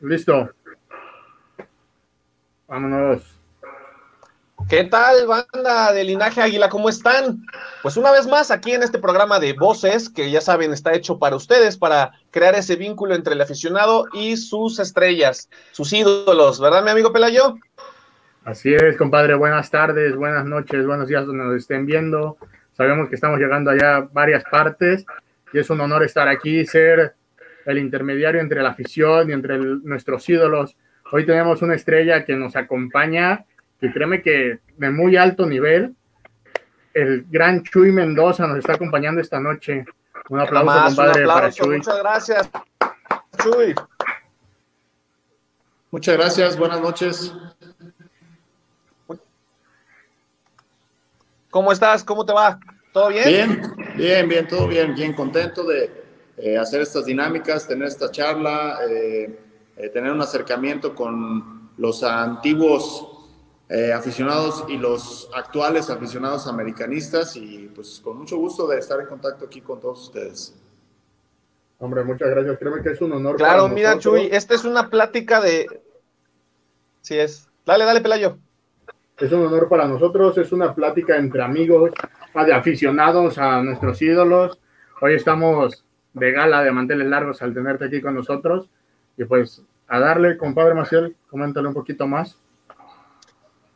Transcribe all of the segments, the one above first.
Listo. Vámonos. ¿Qué tal, banda de Linaje Águila? ¿Cómo están? Pues una vez más aquí en este programa de Voces, que ya saben está hecho para ustedes, para crear ese vínculo entre el aficionado y sus estrellas, sus ídolos, ¿verdad, mi amigo Pelayo? Así es, compadre. Buenas tardes, buenas noches, buenos días donde nos estén viendo. Sabemos que estamos llegando allá a varias partes y es un honor estar aquí, ser el intermediario entre la afición y entre nuestros ídolos. Hoy tenemos una estrella que nos acompaña, que créeme que de muy alto nivel, el gran Chuy Mendoza nos está acompañando esta noche. Un aplauso, compadre, para Chuy. Muchas gracias, Chuy. Muchas gracias, buenas noches. ¿Cómo estás? ¿Cómo te va? ¿Todo bien? Bien, bien, bien, todo bien, bien contento de eh, hacer estas dinámicas, tener esta charla, eh, eh, tener un acercamiento con los antiguos aficionados y los actuales aficionados americanistas y pues con mucho gusto de estar en contacto aquí con todos ustedes. Hombre, muchas gracias. Créeme que es un honor. Claro, mira, Chuy, esta es una plática de... Sí es. Dale, dale, Pelayo. Es un honor para nosotros, es una plática entre amigos, de aficionados a nuestros ídolos. Hoy estamos de gala de manteles largos al tenerte aquí con nosotros. Y pues a darle, compadre Maciel, coméntale un poquito más.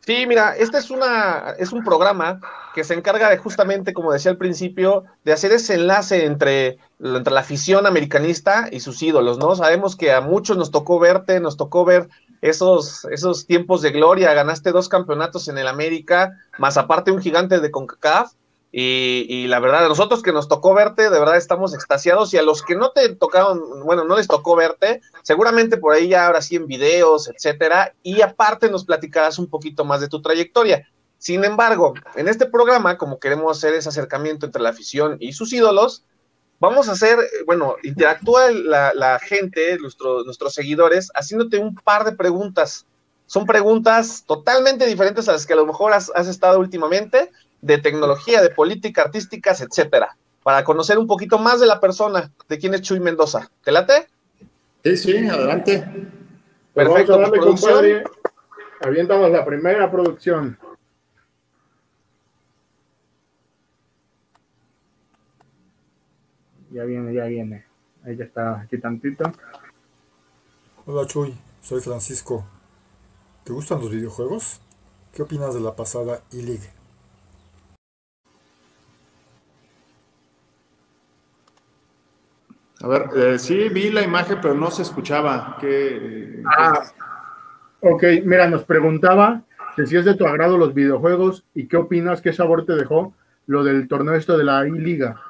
Sí, mira, este es, una, es un programa que se encarga de justamente, como decía al principio, de hacer ese enlace entre, entre la afición americanista y sus ídolos, ¿no? Sabemos que a muchos nos tocó verte, nos tocó ver esos, esos tiempos de gloria, ganaste dos campeonatos en el América, más aparte un gigante de CONCACAF, y, la verdad, a nosotros que nos tocó verte, de verdad estamos extasiados. Y a los que no te tocaron, bueno, no les tocó verte, seguramente por ahí ya ahora sí en videos, etcétera. Y aparte nos platicarás un poquito más de tu trayectoria. Sin embargo, en este programa, como queremos hacer ese acercamiento entre la afición y sus ídolos, vamos a hacer, bueno, interactúa la, gente, nuestros nuestros seguidores, haciéndote un par de preguntas. Son preguntas totalmente diferentes a las que a lo mejor has, has estado últimamente, de tecnología, de política, artísticas, etcétera, para conocer un poquito más de la persona, de quién es Chuy Mendoza. ¿Te late? Sí, sí, adelante. Perfecto, vamos a pues, darle, Avientamos la primera producción. Ya viene, ya viene. Ahí ya está, aquí tantito. Hola Chuy, soy Francisco. ¿Te gustan los videojuegos? ¿Qué opinas de la pasada E-League? A ver, eh, sí vi la imagen, pero no se escuchaba. ¿Qué, ah, ok, mira, nos preguntaba si es de tu agrado los videojuegos y qué opinas, qué sabor te dejó lo del torneo esto de la I-Liga.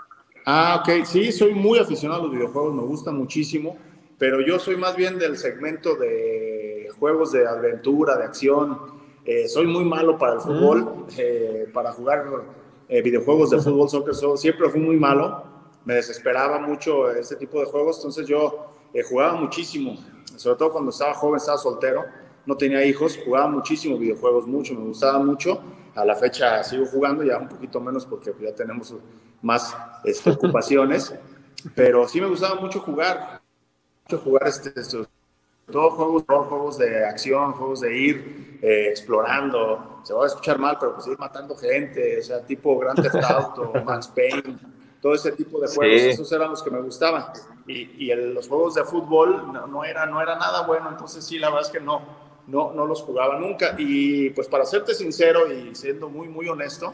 Ah, ok, sí, soy muy aficionado a los videojuegos, me gusta muchísimo, pero yo soy más bien del segmento de juegos de aventura, de acción. Eh, soy muy malo para el fútbol, mm. eh, para jugar videojuegos de fútbol, soccer, siempre fui muy malo me desesperaba mucho este tipo de juegos, entonces yo eh, jugaba muchísimo, sobre todo cuando estaba joven, estaba soltero, no tenía hijos, jugaba muchísimo videojuegos, mucho, me gustaba mucho. A la fecha sigo jugando, ya un poquito menos porque ya tenemos más este, ocupaciones, pero sí me gustaba mucho jugar, mucho jugar este, estos, todo juegos, juegos de acción, juegos de ir eh, explorando, se va a escuchar mal, pero pues ir matando gente, o sea, tipo Grand Theft Auto, Max Payne, todo ese tipo de juegos, esos eran los que me gustaban. Y, y los juegos de fútbol no, era, no era nada bueno, entonces sí, la verdad es que no, no, no los jugaba nunca. Y pues para serte sincero y siendo muy, muy honesto,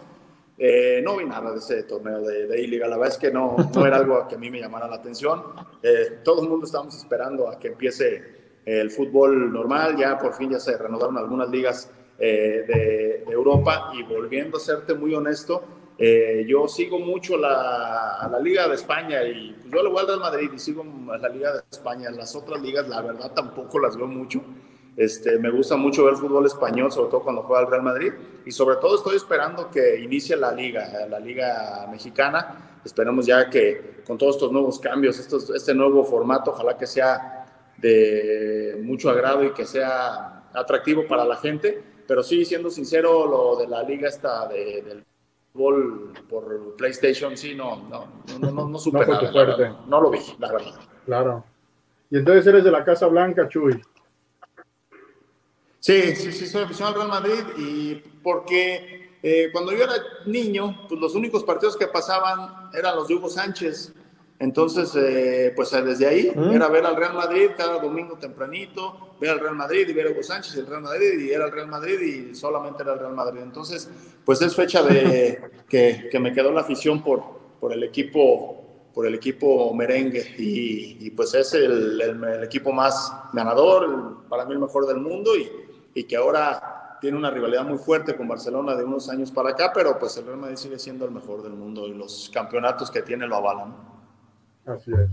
eh, no vi nada de ese torneo de, de liga la verdad es que no, no era algo que a mí me llamara la atención. Eh, todo el mundo estábamos esperando a que empiece el fútbol normal, ya por fin ya se renovaron algunas ligas eh, de, de Europa y volviendo a serte muy honesto, eh, yo sigo mucho la, la, Liga de España y pues, yo le voy al Real Madrid y sigo la Liga de España. Las otras ligas, la verdad, tampoco las veo mucho. Este, me gusta mucho ver fútbol español, sobre todo cuando juega el Real Madrid. Y sobre todo estoy esperando que inicie la liga, la liga mexicana. Esperemos ya que con todos estos nuevos cambios, estos, este nuevo formato, ojalá que sea de mucho agrado y que sea atractivo para la gente. Pero sí, siendo sincero, lo de la liga está de, del por PlayStation, sí, no, no, no, no, no, no, no lo vi, la verdad. Claro. Y entonces eres de la Casa Blanca, Chuy. Sí, sí, sí, soy aficionado al Real Madrid y porque eh, cuando yo era niño, pues los únicos partidos que pasaban eran los de Hugo Sánchez. Entonces, eh, pues desde ahí mm. era ver al Real Madrid cada domingo tempranito, ver al Real Madrid y ver a Hugo Sánchez y el Real Madrid y era el Real Madrid y solamente era el Real Madrid. Entonces, pues es fecha de que, que me quedó la afición por, por el equipo por el equipo merengue y, pues es el, el, equipo más ganador, para mí el mejor del mundo y, y que ahora tiene una rivalidad muy fuerte con Barcelona de unos años para acá, pero pues el Real Madrid sigue siendo el mejor del mundo y los campeonatos que tiene lo avalan. Así es.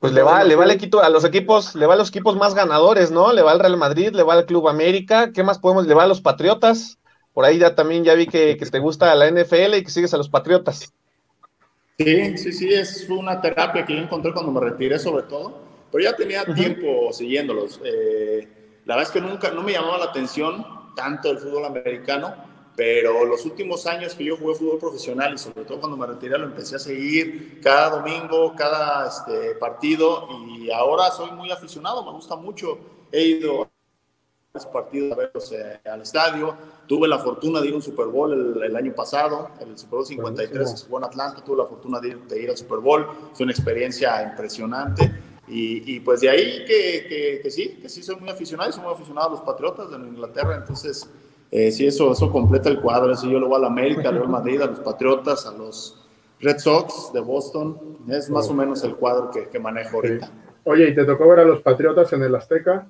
Pues le va, le va equipo, a los equipos, le va a los equipos más ganadores, ¿no? Le va al Real Madrid, le va al Club América, ¿qué más podemos? Le va a los Patriotas. Por ahí ya también ya vi que, que te gusta la NFL y que sigues a los Patriotas. Sí, sí, sí, es una terapia que yo encontré cuando me retiré sobre todo, pero ya tenía tiempo siguiéndolos. Eh, la verdad es que nunca, no me llamaba la atención tanto el fútbol americano, pero los últimos años que yo jugué fútbol profesional y sobre todo cuando me retiré lo empecé a seguir cada domingo, cada este, partido y ahora soy muy aficionado, me gusta mucho. He ido a partidos a verlos eh, al estadio, tuve la fortuna de ir a un Super Bowl el, año pasado, el Super Bowl 53 que se jugó en Atlanta, tuve la fortuna de ir, de ir al Super Bowl, fue una experiencia impresionante. Y, pues de ahí que, que, sí, que sí soy muy aficionado y soy muy aficionado a los Patriotas de Inglaterra, entonces eh, sí, eso, eso completa el cuadro, si yo lo voy a la América, al Real Madrid, a los Patriotas, a los Red Sox de Boston, es más o menos el cuadro que, que manejo ahorita. Oye, ¿y te tocó ver a los Patriotas en el Azteca?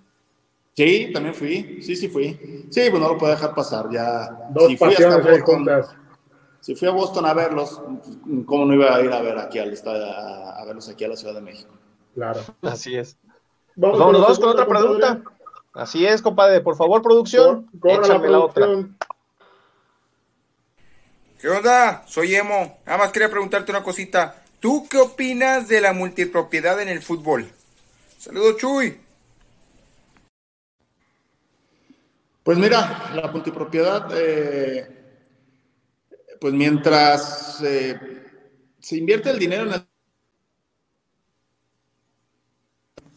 Sí, también fui, sí, sí fui. Sí, pues no lo puedo dejar pasar, ya. Dos si fui hasta Boston, si fui a Boston a verlos, ¿cómo no iba a ir a ver aquí al a verlos aquí a la Ciudad de México? Claro. Así es. Vamos, vamos, con otra pregunta. Así es, compadre. Por favor, producción. échame la, otra. ¿Qué onda? Soy Emo. Nada más quería preguntarte una cosita. ¿Tú qué opinas de la multipropiedad en el fútbol? Saludos, Chuy. Pues mira, la multipropiedad, eh, pues mientras eh, se invierte el dinero en el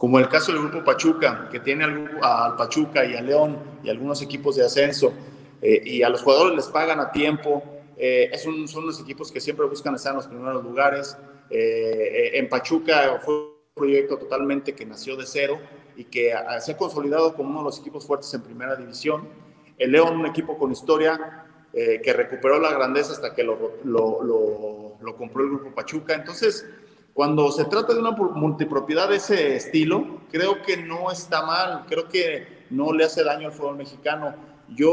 como el caso del Grupo Pachuca, que tiene al, Pachuca y a León y algunos equipos de ascenso, eh, y a los jugadores les pagan a tiempo. Eh, son los equipos que siempre buscan estar en los primeros lugares. Eh, en Pachuca fue un proyecto totalmente que nació de cero y que se ha consolidado como uno de los equipos fuertes en primera división. El León, un equipo con historia, que recuperó la grandeza hasta que lo, lo, lo, lo, compró el grupo Pachuca. Entonces, cuando se trata de una multipropiedad de ese estilo, creo que no está mal, creo que no le hace daño al fútbol mexicano. Yo,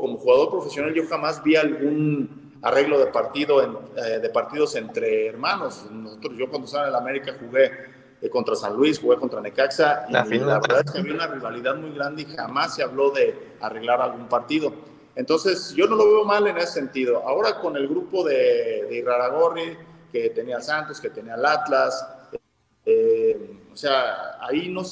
como jugador profesional, yo jamás vi algún arreglo de, partido eh, de partidos entre hermanos. Nosotros, yo cuando estaba en el América jugué eh, contra San Luis, jugué contra Necaxa, y la, verdad es que había una rivalidad muy grande y jamás se habló de arreglar algún partido. Entonces, yo no lo veo mal en ese sentido. Ahora con el grupo de, de Iraragorri, que tenía Santos, que tenía el Atlas. Eh, o sea, ahí no,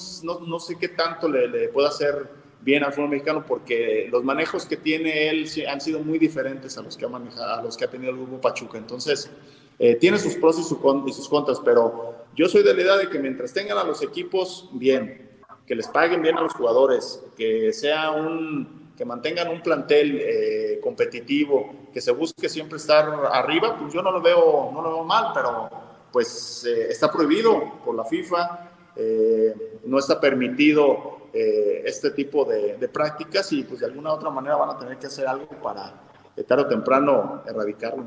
no, sé qué tanto le, le puede hacer bien al fútbol mexicano porque los manejos que tiene él han sido muy diferentes a los que ha manejado, a los que ha tenido el grupo Pachuca. Entonces, eh, tiene sus pros y, y, sus contras, pero yo soy de la idea de que mientras tengan a los equipos bien, que les paguen bien a los jugadores, que sea un mantengan un plantel eh, competitivo, que se busque siempre estar arriba, pues yo no lo veo, no lo veo mal, pero pues eh, está prohibido por la FIFA, eh, no está permitido este tipo de, de, prácticas y pues de alguna otra manera van a tener que hacer algo para tarde o temprano erradicarlo.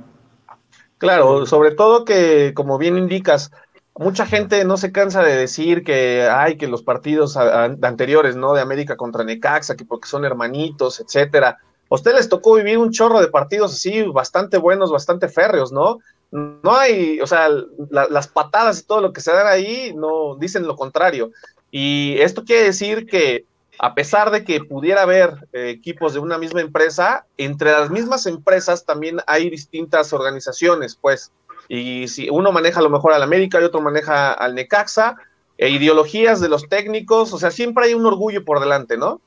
Claro, sobre todo que, como bien indicas, mucha gente no se cansa de decir que hay que los partidos anteriores, ¿no? De América contra Necaxa, que porque son hermanitos, etcétera. A usted les tocó vivir un chorro de partidos así, bastante buenos, bastante férreos, ¿no? No hay, o sea, las patadas y todo lo que se dan ahí no dicen lo contrario. Y esto quiere decir que a pesar de que pudiera haber eh, equipos de una misma empresa, entre las mismas empresas también hay distintas organizaciones, pues. Y si uno maneja a lo mejor al América y otro maneja al Necaxa, e ideologías de los técnicos, o sea, siempre hay un orgullo por delante, ¿no?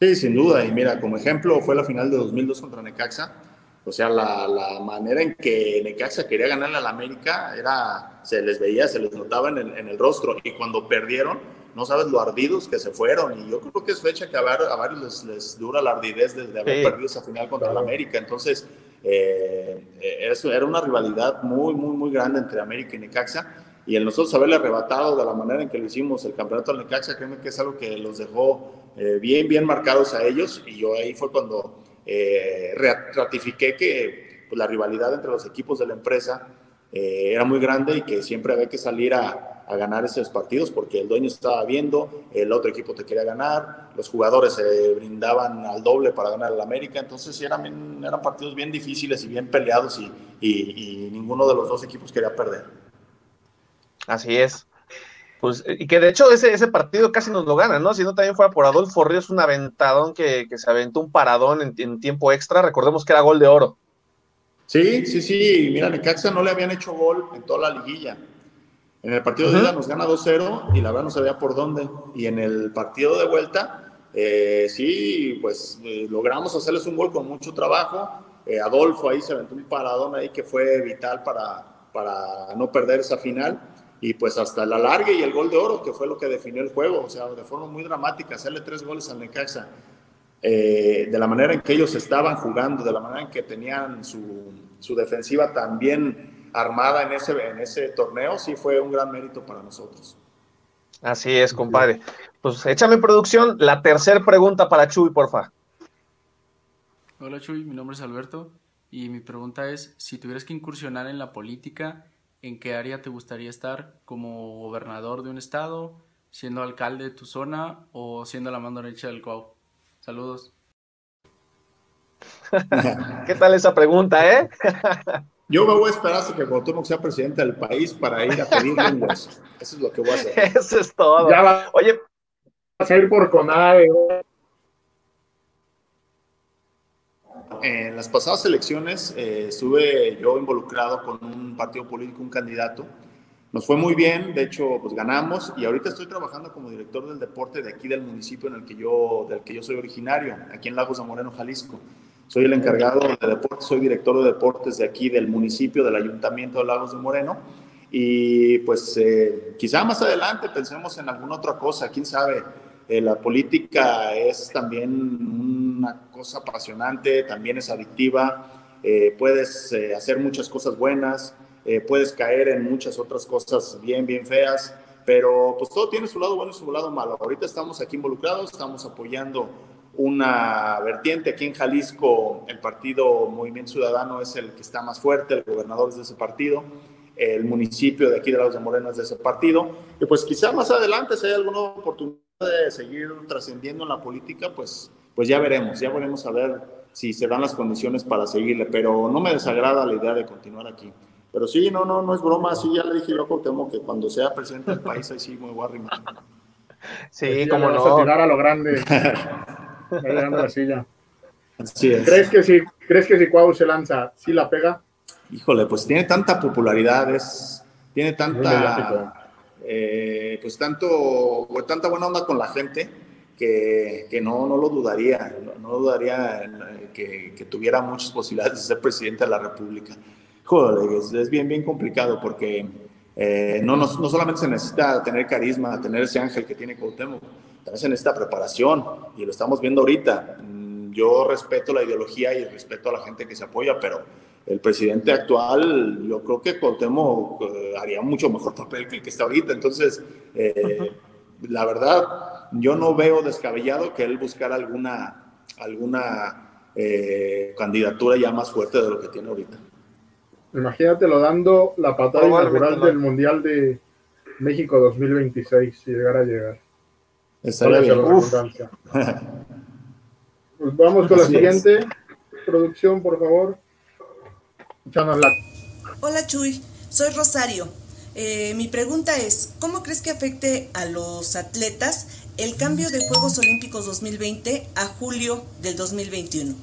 Sí, sin duda. Y mira, como ejemplo, fue la final de 2002 contra Necaxa. O sea, la, la manera en que Necaxa quería ganarle al América era, se les veía, se les notaba en el, en el rostro. Y cuando perdieron, no sabes lo ardidos que se fueron. Y yo creo que es fecha que a, varios les, les, dura la ardidez de, de haber perdido esa final contra el América. Entonces, eh, eso era una rivalidad muy, muy, muy grande entre América y Necaxa. Y el nosotros haberle arrebatado de la manera en que lo hicimos el campeonato al Necaxa, créeme que es algo que los dejó eh, bien, bien marcados a ellos. Y yo ahí fue cuando eh, ratifiqué que pues, la rivalidad entre los equipos de la empresa eh, era muy grande y que siempre había que salir a, ganar esos partidos porque el dueño estaba viendo, el otro equipo te quería ganar, los jugadores se brindaban al doble para ganar al América, entonces eran, eran partidos bien difíciles y bien peleados y, y ninguno de los dos equipos quería perder. Así es. Pues, y que de hecho ese, ese partido casi nos lo gana, ¿no? Si no también fuera por Adolfo Ríos, un aventadón que, se aventó un paradón en, tiempo extra, recordemos que era gol de oro. Sí, sí, sí, mira, Necaxa no le habían hecho gol en toda la liguilla. En el partido de ida nos gana 2-0 y la verdad no sabía por dónde. Y en el partido de vuelta, eh, sí, pues eh, logramos hacerles un gol con mucho trabajo. Eh, Adolfo ahí se aventó un paradón ahí que fue vital para, para no perder esa final y pues hasta la larga y el gol de oro, que fue lo que definió el juego, o sea, de forma muy dramática, hacerle tres goles al Necaxa, eh, de la manera en que ellos estaban jugando, de la manera en que tenían su, su defensiva tan bien armada en ese, en ese torneo, sí fue un gran mérito para nosotros. Así es, compadre. Pues échame producción la tercera pregunta para Chuy, porfa. Hola Chuy, mi nombre es Alberto y mi pregunta es, si tuvieras que incursionar en la política, en qué área te gustaría estar como gobernador de un estado, siendo alcalde de tu zona o siendo la mano derecha del COAU. Saludos. ¿Qué tal esa pregunta, eh? Yo me voy a esperar hasta que Cuauhtémoc sea presidente del país para ir a pedirle un Eso es lo que voy a hacer. Eso es todo. Oye, vas a ir por CONAVE. En las pasadas elecciones eh, estuve yo involucrado con un partido político, un candidato. Nos fue muy bien, de hecho, pues ganamos y ahorita estoy trabajando como director del deporte de aquí del municipio en el que yo, del que yo soy originario, aquí en Lagos de Moreno, Jalisco. Soy el encargado de deportes, soy director de deportes de aquí del municipio, del ayuntamiento de Lagos de Moreno. Y pues eh, quizá más adelante pensemos en alguna otra cosa, quién sabe. Eh, la política es también una cosa apasionante, también es adictiva, eh, puedes eh, hacer muchas cosas buenas, puedes caer en muchas otras cosas bien, bien feas, pero pues todo tiene su lado bueno y su lado malo. Ahorita estamos aquí involucrados, estamos apoyando una vertiente aquí en Jalisco, el partido Movimiento Ciudadano es el que está más fuerte, el gobernador es de ese partido, el municipio de aquí de Lagos de Moreno es de ese partido, y pues quizá más adelante si hay alguna oportunidad de seguir trascendiendo en la política, pues pues ya veremos, ya veremos a ver si se dan las condiciones para seguirle, pero no me desagrada la idea de continuar aquí. Pero sí, no, no, no es broma, sí, ya le dije yo Cuauhtémoc que cuando sea presidente del país, ahí sí me voy a arrimar. Sí, como no. A tirar a lo grande, la silla. ¿Crees que si, ¿crees que si Cuau se lanza, sí la pega? Híjole, pues tiene tanta popularidad, es, tiene tanta, eh, pues tanto, pues tanta buena onda con la gente, que, que no, no lo dudaría, no, dudaría eh, que, que, tuviera muchas posibilidades de ser presidente de la República. Joder, es, bien, bien complicado porque eh, no, no, no, solamente se necesita tener carisma, tener ese ángel que tiene Cuauhtémoc, también se necesita preparación y lo estamos viendo ahorita. Mm, yo respeto la ideología y respeto a la gente que se apoya, pero el presidente actual, yo creo que Cuauhtémoc eh, haría mucho mejor papel que el que está ahorita. Entonces, la verdad, yo no veo descabellado que él buscara alguna, alguna eh, candidatura ya más fuerte de lo que tiene ahorita. Imagínatelo dando la patada inaugural del Mundial de México 2026, si llegara a llegar. Estaría bien. pues vamos con la siguiente. Producción, por favor. Hola Chuy, soy Rosario. Eh, mi pregunta es, ¿cómo crees que afecte a los atletas el cambio de Juegos Olímpicos 2020 a julio del 2021?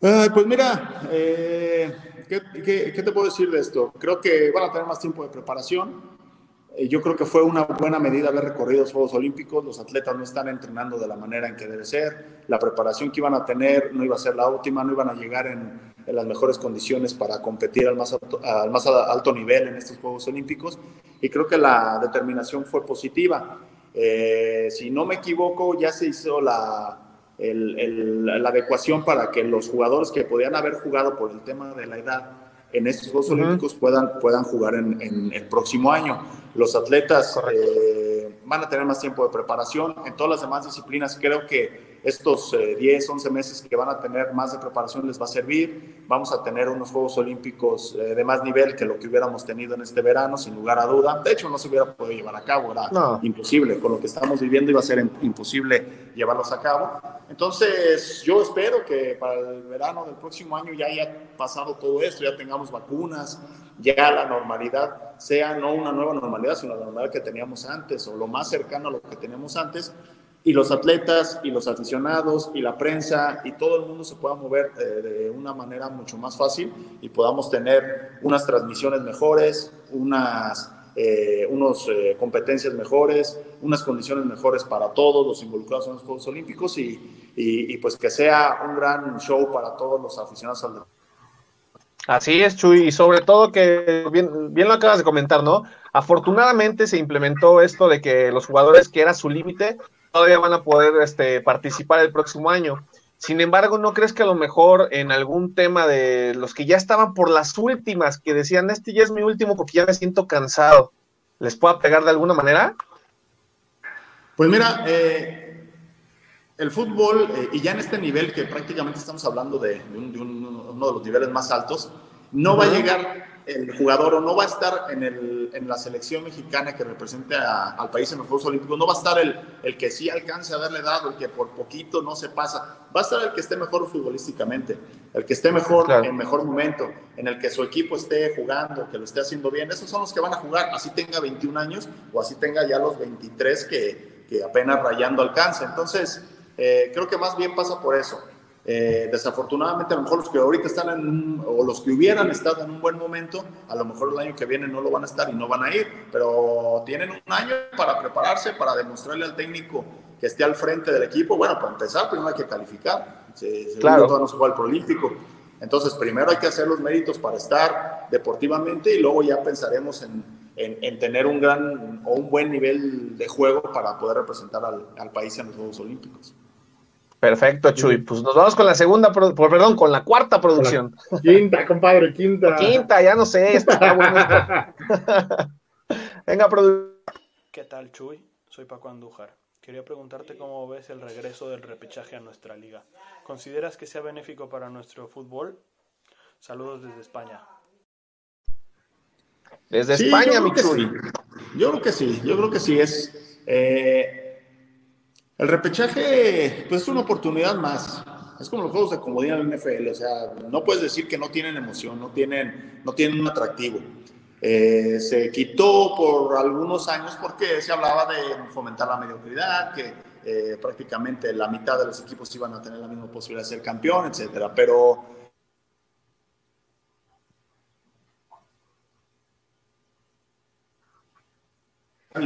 pues mira, eh, ¿qué, te puedo decir de esto? Creo que van a tener más tiempo de preparación. Eh, yo creo que fue una buena medida haber recorrido los Juegos Olímpicos. Los atletas no están entrenando de la manera en que debe ser. La preparación que iban a tener no iba a ser la óptima, no iban a llegar en, las mejores condiciones para competir al más, alto, al más alto nivel en estos Juegos Olímpicos. Y creo que la determinación fue positiva. Eh, si no me equivoco, ya se hizo la, la adecuación para que los jugadores que podían haber jugado por el tema de la edad en estos Juegos Olímpicos puedan, puedan jugar en, el próximo año. Los atletas eh, van a tener más tiempo de preparación. En todas las demás disciplinas creo que estos 10, eh, 11 meses que van a tener más de preparación les va a servir. Vamos a tener unos Juegos Olímpicos eh, de más nivel que lo que hubiéramos tenido en este verano, sin lugar a duda. De hecho, no se hubiera podido llevar a cabo, era imposible. Con lo que estamos viviendo iba a ser imposible llevarlos a cabo. Entonces, yo espero que para el verano del próximo año ya haya pasado todo esto, ya tengamos vacunas, ya la normalidad sea no una nueva normalidad, sino la normalidad que teníamos antes o lo más cercano a lo que teníamos antes y los atletas y los aficionados y la prensa y todo el mundo se pueda mover eh, de una manera mucho más fácil y podamos tener unas transmisiones mejores, unas eh, unos, eh, competencias mejores, unas condiciones mejores para todos los involucrados en los Juegos Olímpicos y, y, pues que sea un gran show para todos los aficionados al deporte. Así es, Chuy, y sobre todo que bien, lo acabas de comentar, ¿no? Afortunadamente se implementó esto de que los jugadores que era su límite todavía van a poder este, participar el próximo año. Sin embargo, ¿no crees que a lo mejor en algún tema de los que ya estaban por las últimas, que decían, este ya es mi último porque ya me siento cansado, les pueda pegar de alguna manera? Pues mira, eh, el fútbol, eh, y ya en este nivel que prácticamente estamos hablando de, uno de los niveles más altos, no va a llegar el jugador o no va a estar en, el, en la selección mexicana que represente al país en los Juegos Olímpicos, no va a estar el, el que sí alcance a haberle dado, el que por poquito no se pasa, va a estar el que esté mejor futbolísticamente, el que esté mejor en mejor momento, en el que su equipo esté jugando, que lo esté haciendo bien, esos son los que van a jugar, así tenga 21 años o así tenga ya los 23 que, que apenas rayando alcanza. Entonces, eh, creo que más bien pasa por eso eh, desafortunadamente, a lo mejor los que ahorita están en o los que hubieran estado en un buen momento, a lo mejor el año que viene no lo van a estar y no van a ir, pero tienen un año para prepararse, para demostrarle al técnico que esté al frente del equipo. Bueno, para empezar, primero hay que calificar. Se, claro. Todo no se juega el prolímpico. Entonces, primero hay que hacer los méritos para estar deportivamente y luego ya pensaremos en, en, tener un gran o un buen nivel de juego para poder representar al, al país en los Juegos Olímpicos. Perfecto, Chuy. Pues nos vamos con la segunda, perdón, con la cuarta producción. quinta, compadre, quinta. Quinta, ya no sé, está bueno. Venga, producción. ¿Qué tal, Chuy? Soy Paco Andújar. Quería preguntarte cómo ves el regreso del repechaje a nuestra liga. ¿Consideras que sea benéfico para nuestro fútbol? Saludos desde España. Desde España, mi Chuy. Yo creo que sí, yo creo que sí. Es, eh, el repechaje, pues es una oportunidad más. Es como los juegos de comodidad en el NFL, o sea, no puedes decir que no tienen emoción, no tienen, no tienen un atractivo. Eh, se quitó por algunos años porque se hablaba de fomentar la mediocridad, que eh, prácticamente la mitad de los equipos iban a tener la misma posibilidad de ser campeón, etcétera. Pero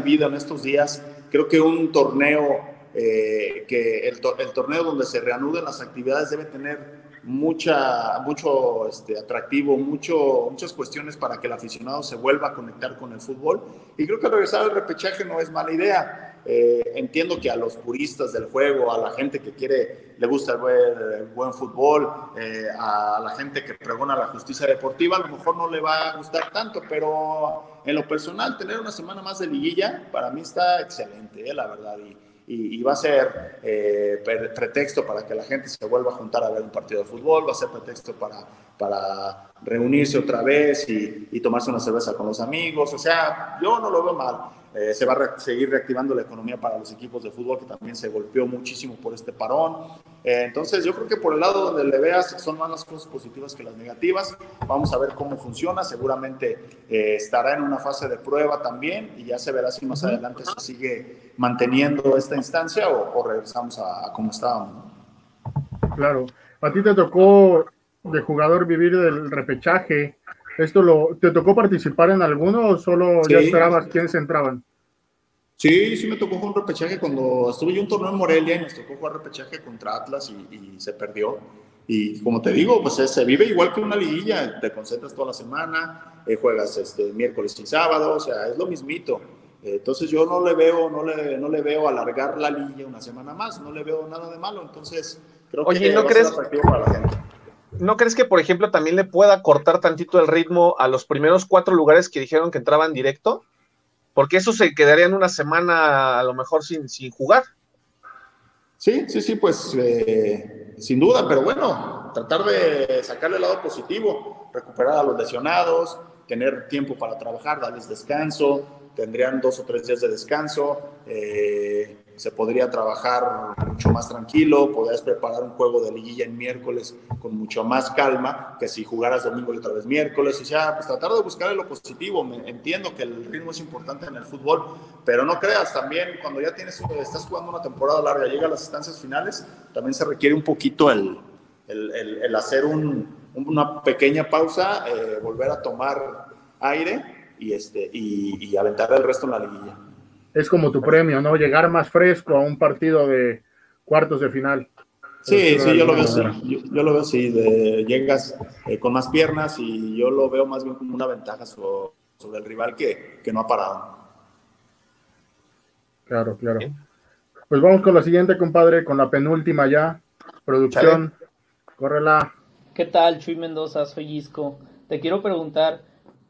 vida en estos días, creo que un torneo eh, que el, torneo donde se reanuden las actividades debe tener mucha, mucho este, atractivo, mucho, muchas cuestiones para que el aficionado se vuelva a conectar con el fútbol. Y creo que regresar al repechaje no es mala idea. Eh, entiendo que a los puristas del juego, a la gente que quiere, le gusta ver buen fútbol, eh, a la gente que pregona la justicia deportiva, a lo mejor no le va a gustar tanto, pero en lo personal, tener una semana más de liguilla, para mí está excelente, la verdad. Y, va a ser eh, pretexto para que la gente se vuelva a juntar a ver un partido de fútbol, va a ser pretexto para, para reunirse otra vez y, y tomarse una cerveza con los amigos. O sea, yo no lo veo mal. Eh, se va a seguir reactivando la economía para los equipos de fútbol que también se golpeó muchísimo por este parón. Eh, entonces yo creo que por el lado donde le veas son más las cosas positivas que las negativas. Vamos a ver cómo funciona. Seguramente eh, estará en una fase de prueba también y ya se verá si más adelante se sigue manteniendo esta instancia o, regresamos a, a como estábamos. Claro. A ti te tocó de jugador vivir del repechaje ¿Esto lo, te tocó participar en alguno o solo ya esperabas quiénes entraban? Sí, sí me tocó jugar un repechaje cuando estuve yo en un torneo en Morelia y nos tocó jugar repechaje contra Atlas y, se perdió. Y como te digo, pues se vive igual que una liguilla, te concentras toda la semana, eh, juegas este, miércoles y sábado, o sea, es lo mismito. entonces yo no le veo, no le, no le veo alargar la liguilla una semana más, no le veo nada de malo, entonces creo Oye, que ¿no crees, para la gente. ¿No crees que, por ejemplo, también le pueda cortar tantito el ritmo a los primeros cuatro lugares que dijeron que entraban directo? Porque eso se quedaría en una semana a lo mejor sin, sin jugar. Sí, sí, sí, pues eh, sin duda, pero bueno, tratar de sacarle el lado positivo, recuperar a los lesionados, tener tiempo para trabajar, darles descanso, tendrían dos o tres días de descanso, eh, se podría trabajar mucho más tranquilo, podrías preparar un juego de liguilla en miércoles con mucho más calma que si jugaras domingo y otra vez miércoles, o sea, pues tratar de buscar lo positivo, entiendo que el ritmo es importante en el fútbol, pero no creas, también cuando ya tienes, estás jugando una temporada larga, llega a las instancias finales, también se requiere un poquito el, el, hacer un, una pequeña pausa, eh, volver a tomar aire y, este, y aventar el resto en la liguilla. Es como tu premio, ¿no? Llegar más fresco a un partido de cuartos de final. Sí, sí, yo lo veo así. Yo, lo veo así. De, llegas eh, con más piernas y yo lo veo más bien como una ventaja sobre, el rival que, que, no ha parado. Claro, claro. Pues vamos con la siguiente, compadre, con la penúltima ya. Producción. Córrela. ¿Qué tal, Chuy Mendoza? Soy Isco. Te quiero preguntar,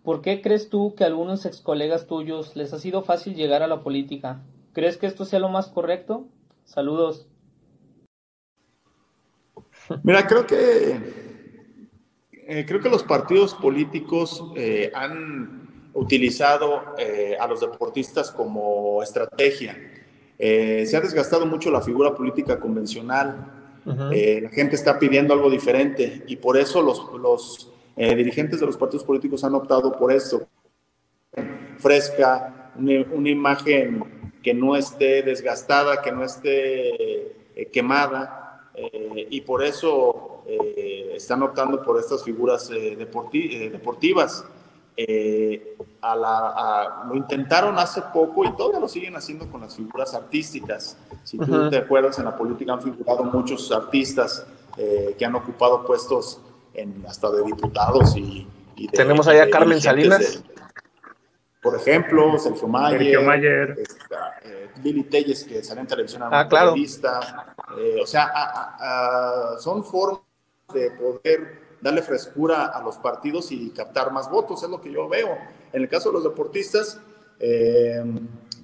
¿Por qué crees tú que a algunos ex colegas tuyos les ha sido fácil llegar a la política? ¿Crees que esto sea lo más correcto? Saludos. Mira, creo que eh, creo que los partidos políticos eh, han utilizado eh, a los deportistas como estrategia. se ha desgastado mucho la figura política convencional. la gente está pidiendo algo diferente y por eso los, los eh, dirigentes de los partidos políticos han optado por esto. Fresca, una, imagen que no esté desgastada, que no esté eh, quemada, eh, y por eso están optando por estas figuras deportivas. lo intentaron hace poco y todavía lo siguen haciendo con las figuras artísticas. Si tú te acuerdas, en la política han figurado muchos artistas que han ocupado puestos hasta de diputados y... Tenemos allá a Carmen Salinas. por ejemplo, Sergio Mayer, Mayer. Eh, Lili Telles, que sale en televisión a ah, claro. Eh, o sea, son formas de poder darle frescura a los partidos y captar más votos, es lo que yo veo. En el caso de los deportistas, eh,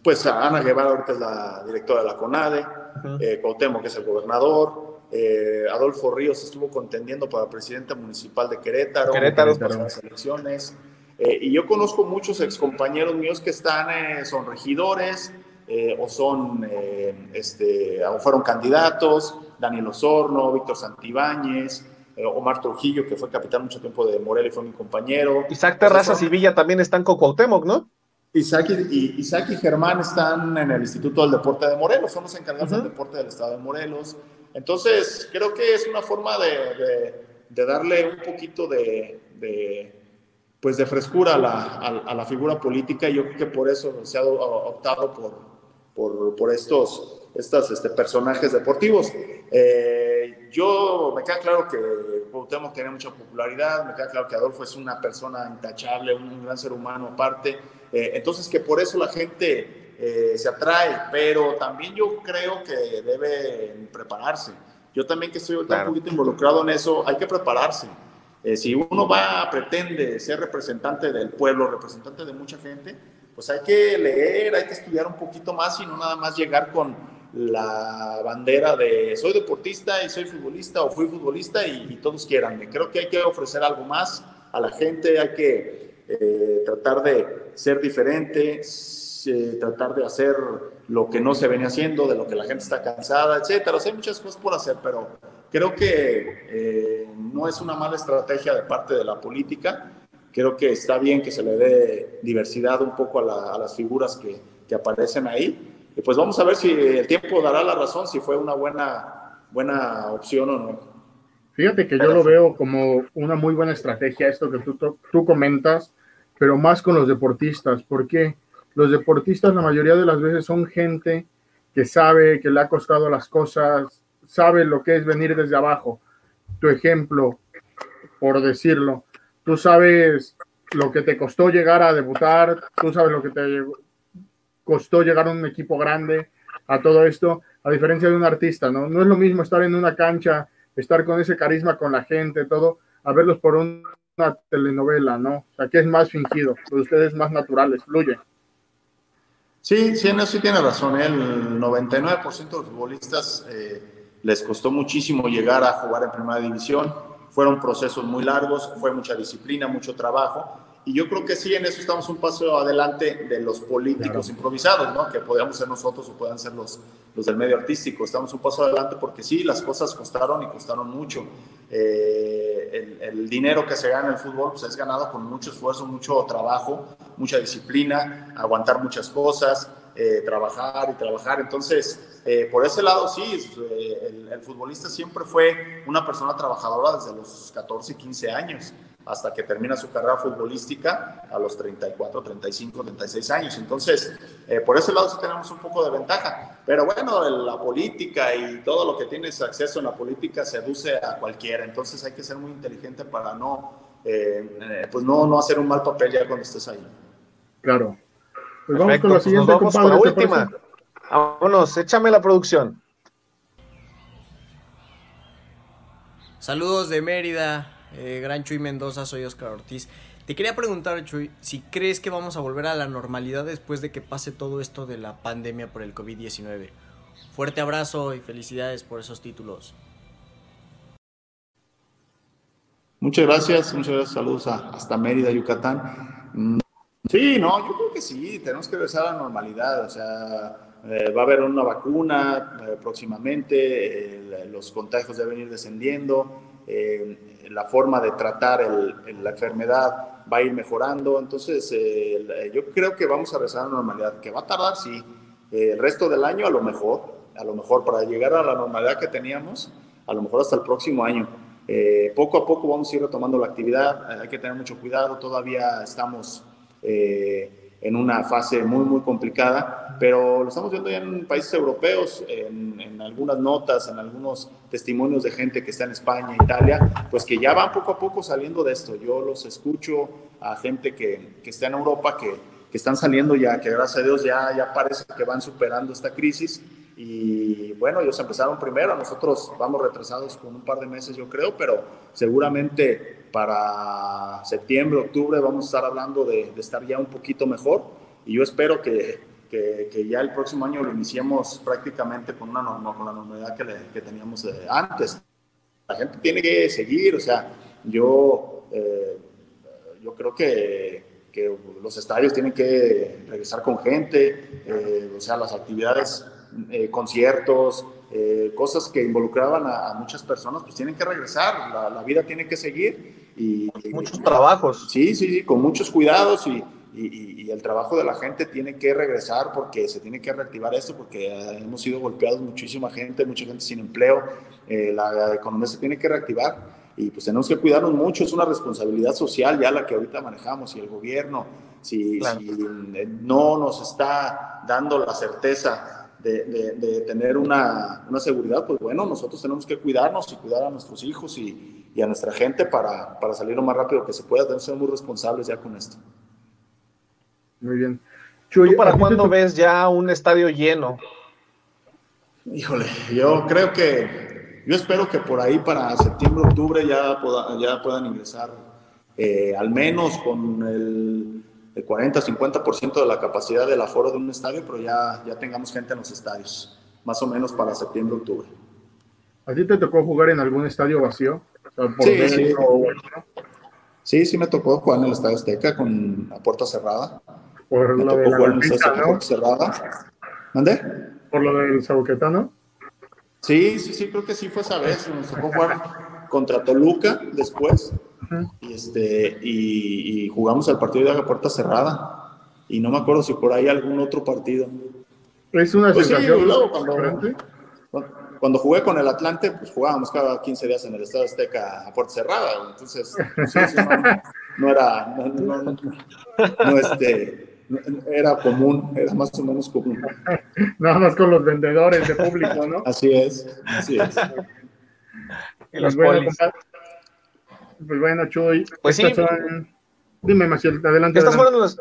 pues Ana Guevara ahorita es la directora de la CONADE, uh que es el gobernador, eh, Adolfo Ríos estuvo contendiendo para presidente municipal de Querétaro, Querétaro para las elecciones. Eh, y yo conozco muchos excompañeros míos que están, eh, son regidores o son, este, o fueron candidatos, Daniel Osorno, Víctor Santibáñez, Omar Trujillo, que fue capitán mucho tiempo de Morelia y fue mi compañero. Isaac Terrazas y Villa también están con Cuauhtémoc, ¿no? Isaac y, Isaac y Germán están en el Instituto del Deporte de Morelos, son los encargados del deporte del Estado de Morelos. Entonces, creo que es una forma de, darle un poquito de, pues de frescura a la, figura política. Y yo creo que por eso se ha optado por, estos, este, personajes deportivos. Eh, yo me queda claro que Cuauhtémoc tiene mucha popularidad, me queda claro que Adolfo es una persona intachable, un, gran ser humano aparte, eh, entonces que por eso la gente eh, se atrae, pero también yo creo que debe prepararse. Yo también que estoy un poquito involucrado en eso, hay que prepararse. Eh, si uno va, pretende ser representante del pueblo, representante de mucha gente, pues hay que leer, hay que estudiar un poquito más y no nada más llegar con la bandera de soy deportista y soy futbolista o fui futbolista y, todos quieran. Creo que hay que ofrecer algo más a la gente, hay que eh, tratar de ser diferente, eh, tratar de hacer lo que no se venía haciendo, de lo que la gente está cansada, etcétera. O sea, hay muchas cosas por hacer, pero creo que eh, no es una mala estrategia de parte de la política. Creo que está bien que se le dé diversidad un poco a, las figuras que, que, aparecen ahí. Y pues vamos a ver si el tiempo dará la razón, si fue una buena, buena opción o no. Fíjate que yo lo veo como una muy buena estrategia, esto que tú, tú comentas, pero más con los deportistas. porque Los deportistas la mayoría de las veces son gente que sabe que le ha costado las cosas, sabe lo que es venir desde abajo. Tu ejemplo, por decirlo, tú sabes lo que te costó llegar a debutar, tú sabes lo que te costó llegar a un equipo grande, a todo esto, a diferencia de un artista, ¿no? No es lo mismo estar en una cancha estar con ese carisma con la gente, todo, a verlos por una telenovela, ¿no? O sea, que es más fingido, los ustedes más naturales, fluye. Sí, sí, en eso sí tiene razón. ¿eh? El 99% de los futbolistas eh, les costó muchísimo llegar a jugar en primera división. Fueron procesos muy largos, fue mucha disciplina, mucho trabajo y yo creo que sí, en eso estamos un paso adelante de los políticos improvisados, ¿no? Que podríamos ser nosotros o puedan ser los, los del medio artístico. Estamos un paso adelante porque sí, las cosas costaron y costaron mucho. Eh, el, dinero que se gana en el fútbol pues, es ganado con mucho esfuerzo, mucho trabajo, mucha disciplina, aguantar muchas cosas, eh, trabajar y trabajar. Entonces, eh, por ese lado sí, el, el futbolista siempre fue una persona trabajadora desde los 14, 15 años hasta que termina su carrera futbolística a los 34, 35, 36 años. Entonces, eh, por ese lado sí tenemos un poco de ventaja. Pero bueno, la política y todo lo que tienes acceso en la política seduce a cualquiera. Entonces hay que ser muy inteligente para no, eh, eh, pues no, no hacer un mal papel ya cuando estés ahí. Claro. Pues vamos con la pues siguiente, vamos con la última. Vámonos, échame la producción. Saludos de Mérida, eh, Gran Chuy Mendoza, soy Oscar Ortiz. Te quería preguntar, Chuy, si crees que vamos a volver a la normalidad después de que pase todo esto de la pandemia por el COVID-19. Fuerte abrazo y felicidades por esos títulos. Muchas gracias, muchas gracias. Saludos hasta Mérida, Yucatán. Mm, sí, no, yo creo que sí, tenemos que regresar a la normalidad. O sea, eh, va a haber una vacuna eh, próximamente, los contagios deben ir descendiendo la forma de tratar la enfermedad va a ir mejorando. Entonces, eh, yo creo que vamos a regresar a la normalidad, que va a tardar, sí. Eh, el resto del año a lo mejor, a lo mejor para llegar a la normalidad que teníamos, a lo mejor hasta el próximo año. Eh, poco a poco vamos a ir retomando la actividad, hay que tener mucho cuidado, todavía estamos en una fase muy, muy complicada, pero lo estamos viendo ya en países europeos, en, en, algunas notas, en algunos testimonios de gente que está en España, Italia, pues que ya van poco a poco saliendo de esto. Yo los escucho a gente que, que está en Europa, que, que, están saliendo ya, que gracias a Dios ya, ya parece que van superando esta crisis. Y bueno, ellos empezaron primero, nosotros vamos retrasados con un par de meses, yo creo, pero seguramente para septiembre, octubre vamos a estar hablando de, estar ya un poquito mejor y yo espero que, que, ya el próximo año lo iniciemos prácticamente con, una con la normalidad que, que teníamos eh, antes. La gente tiene que seguir, o sea, yo, eh, yo creo que, que, los estadios tienen que regresar con gente, eh, o sea, las actividades, conciertos, eh, cosas que involucraban a, muchas personas, pues tienen que regresar, la, vida tiene que seguir. Y, muchos trabajos. Sí, sí, sí, con muchos cuidados y, y, el trabajo de la gente tiene que regresar porque se tiene que reactivar esto, porque hemos sido golpeados muchísima gente, mucha gente sin empleo, eh, la, economía se tiene que reactivar y pues tenemos que cuidarnos mucho, es una responsabilidad social ya la que ahorita manejamos y el gobierno, si, si no nos está dando la certeza de, tener una, una, seguridad, pues bueno, nosotros tenemos que cuidarnos y cuidar a nuestros hijos y, y a nuestra gente para, para, salir lo más rápido que se pueda. Tenemos que ser muy responsables ya con esto. Muy bien. ¿Tú para cuándo ves ya un estadio lleno? Híjole, yo creo que, yo espero que por ahí para septiembre, octubre ya, ya puedan ingresar eh, al menos con el de 40 50% de la capacidad del aforo de un estadio, pero ya, ya tengamos gente en los estadios, más o menos para septiembre, octubre. ¿A ti te tocó jugar en algún estadio vacío? sí, sí. sí, sí me tocó jugar en el Estadio Azteca con la puerta cerrada. Por me lo tocó de jugar en el cerrada. ¿Dónde? ¿Por lo del Sauquetano? Sí, sí, sí, creo que sí fue esa vez. Nos tocó jugar contra Toluca después y, este, y, jugamos el partido de la puerta cerrada. Y no me acuerdo si por ahí algún otro partido. Es una pues sensación cuando, cuando jugué con el Atlante, pues jugábamos cada 15 días en el Estado Azteca a puerta cerrada. Entonces, pues, no, era, no, este, era común, era más o menos común. Nada más con los vendedores de público, ¿no? Así es, así es. Y los pues, pues bueno, Chuy. Pues sí. Dime, Maciel, adelante. Estas fueron las,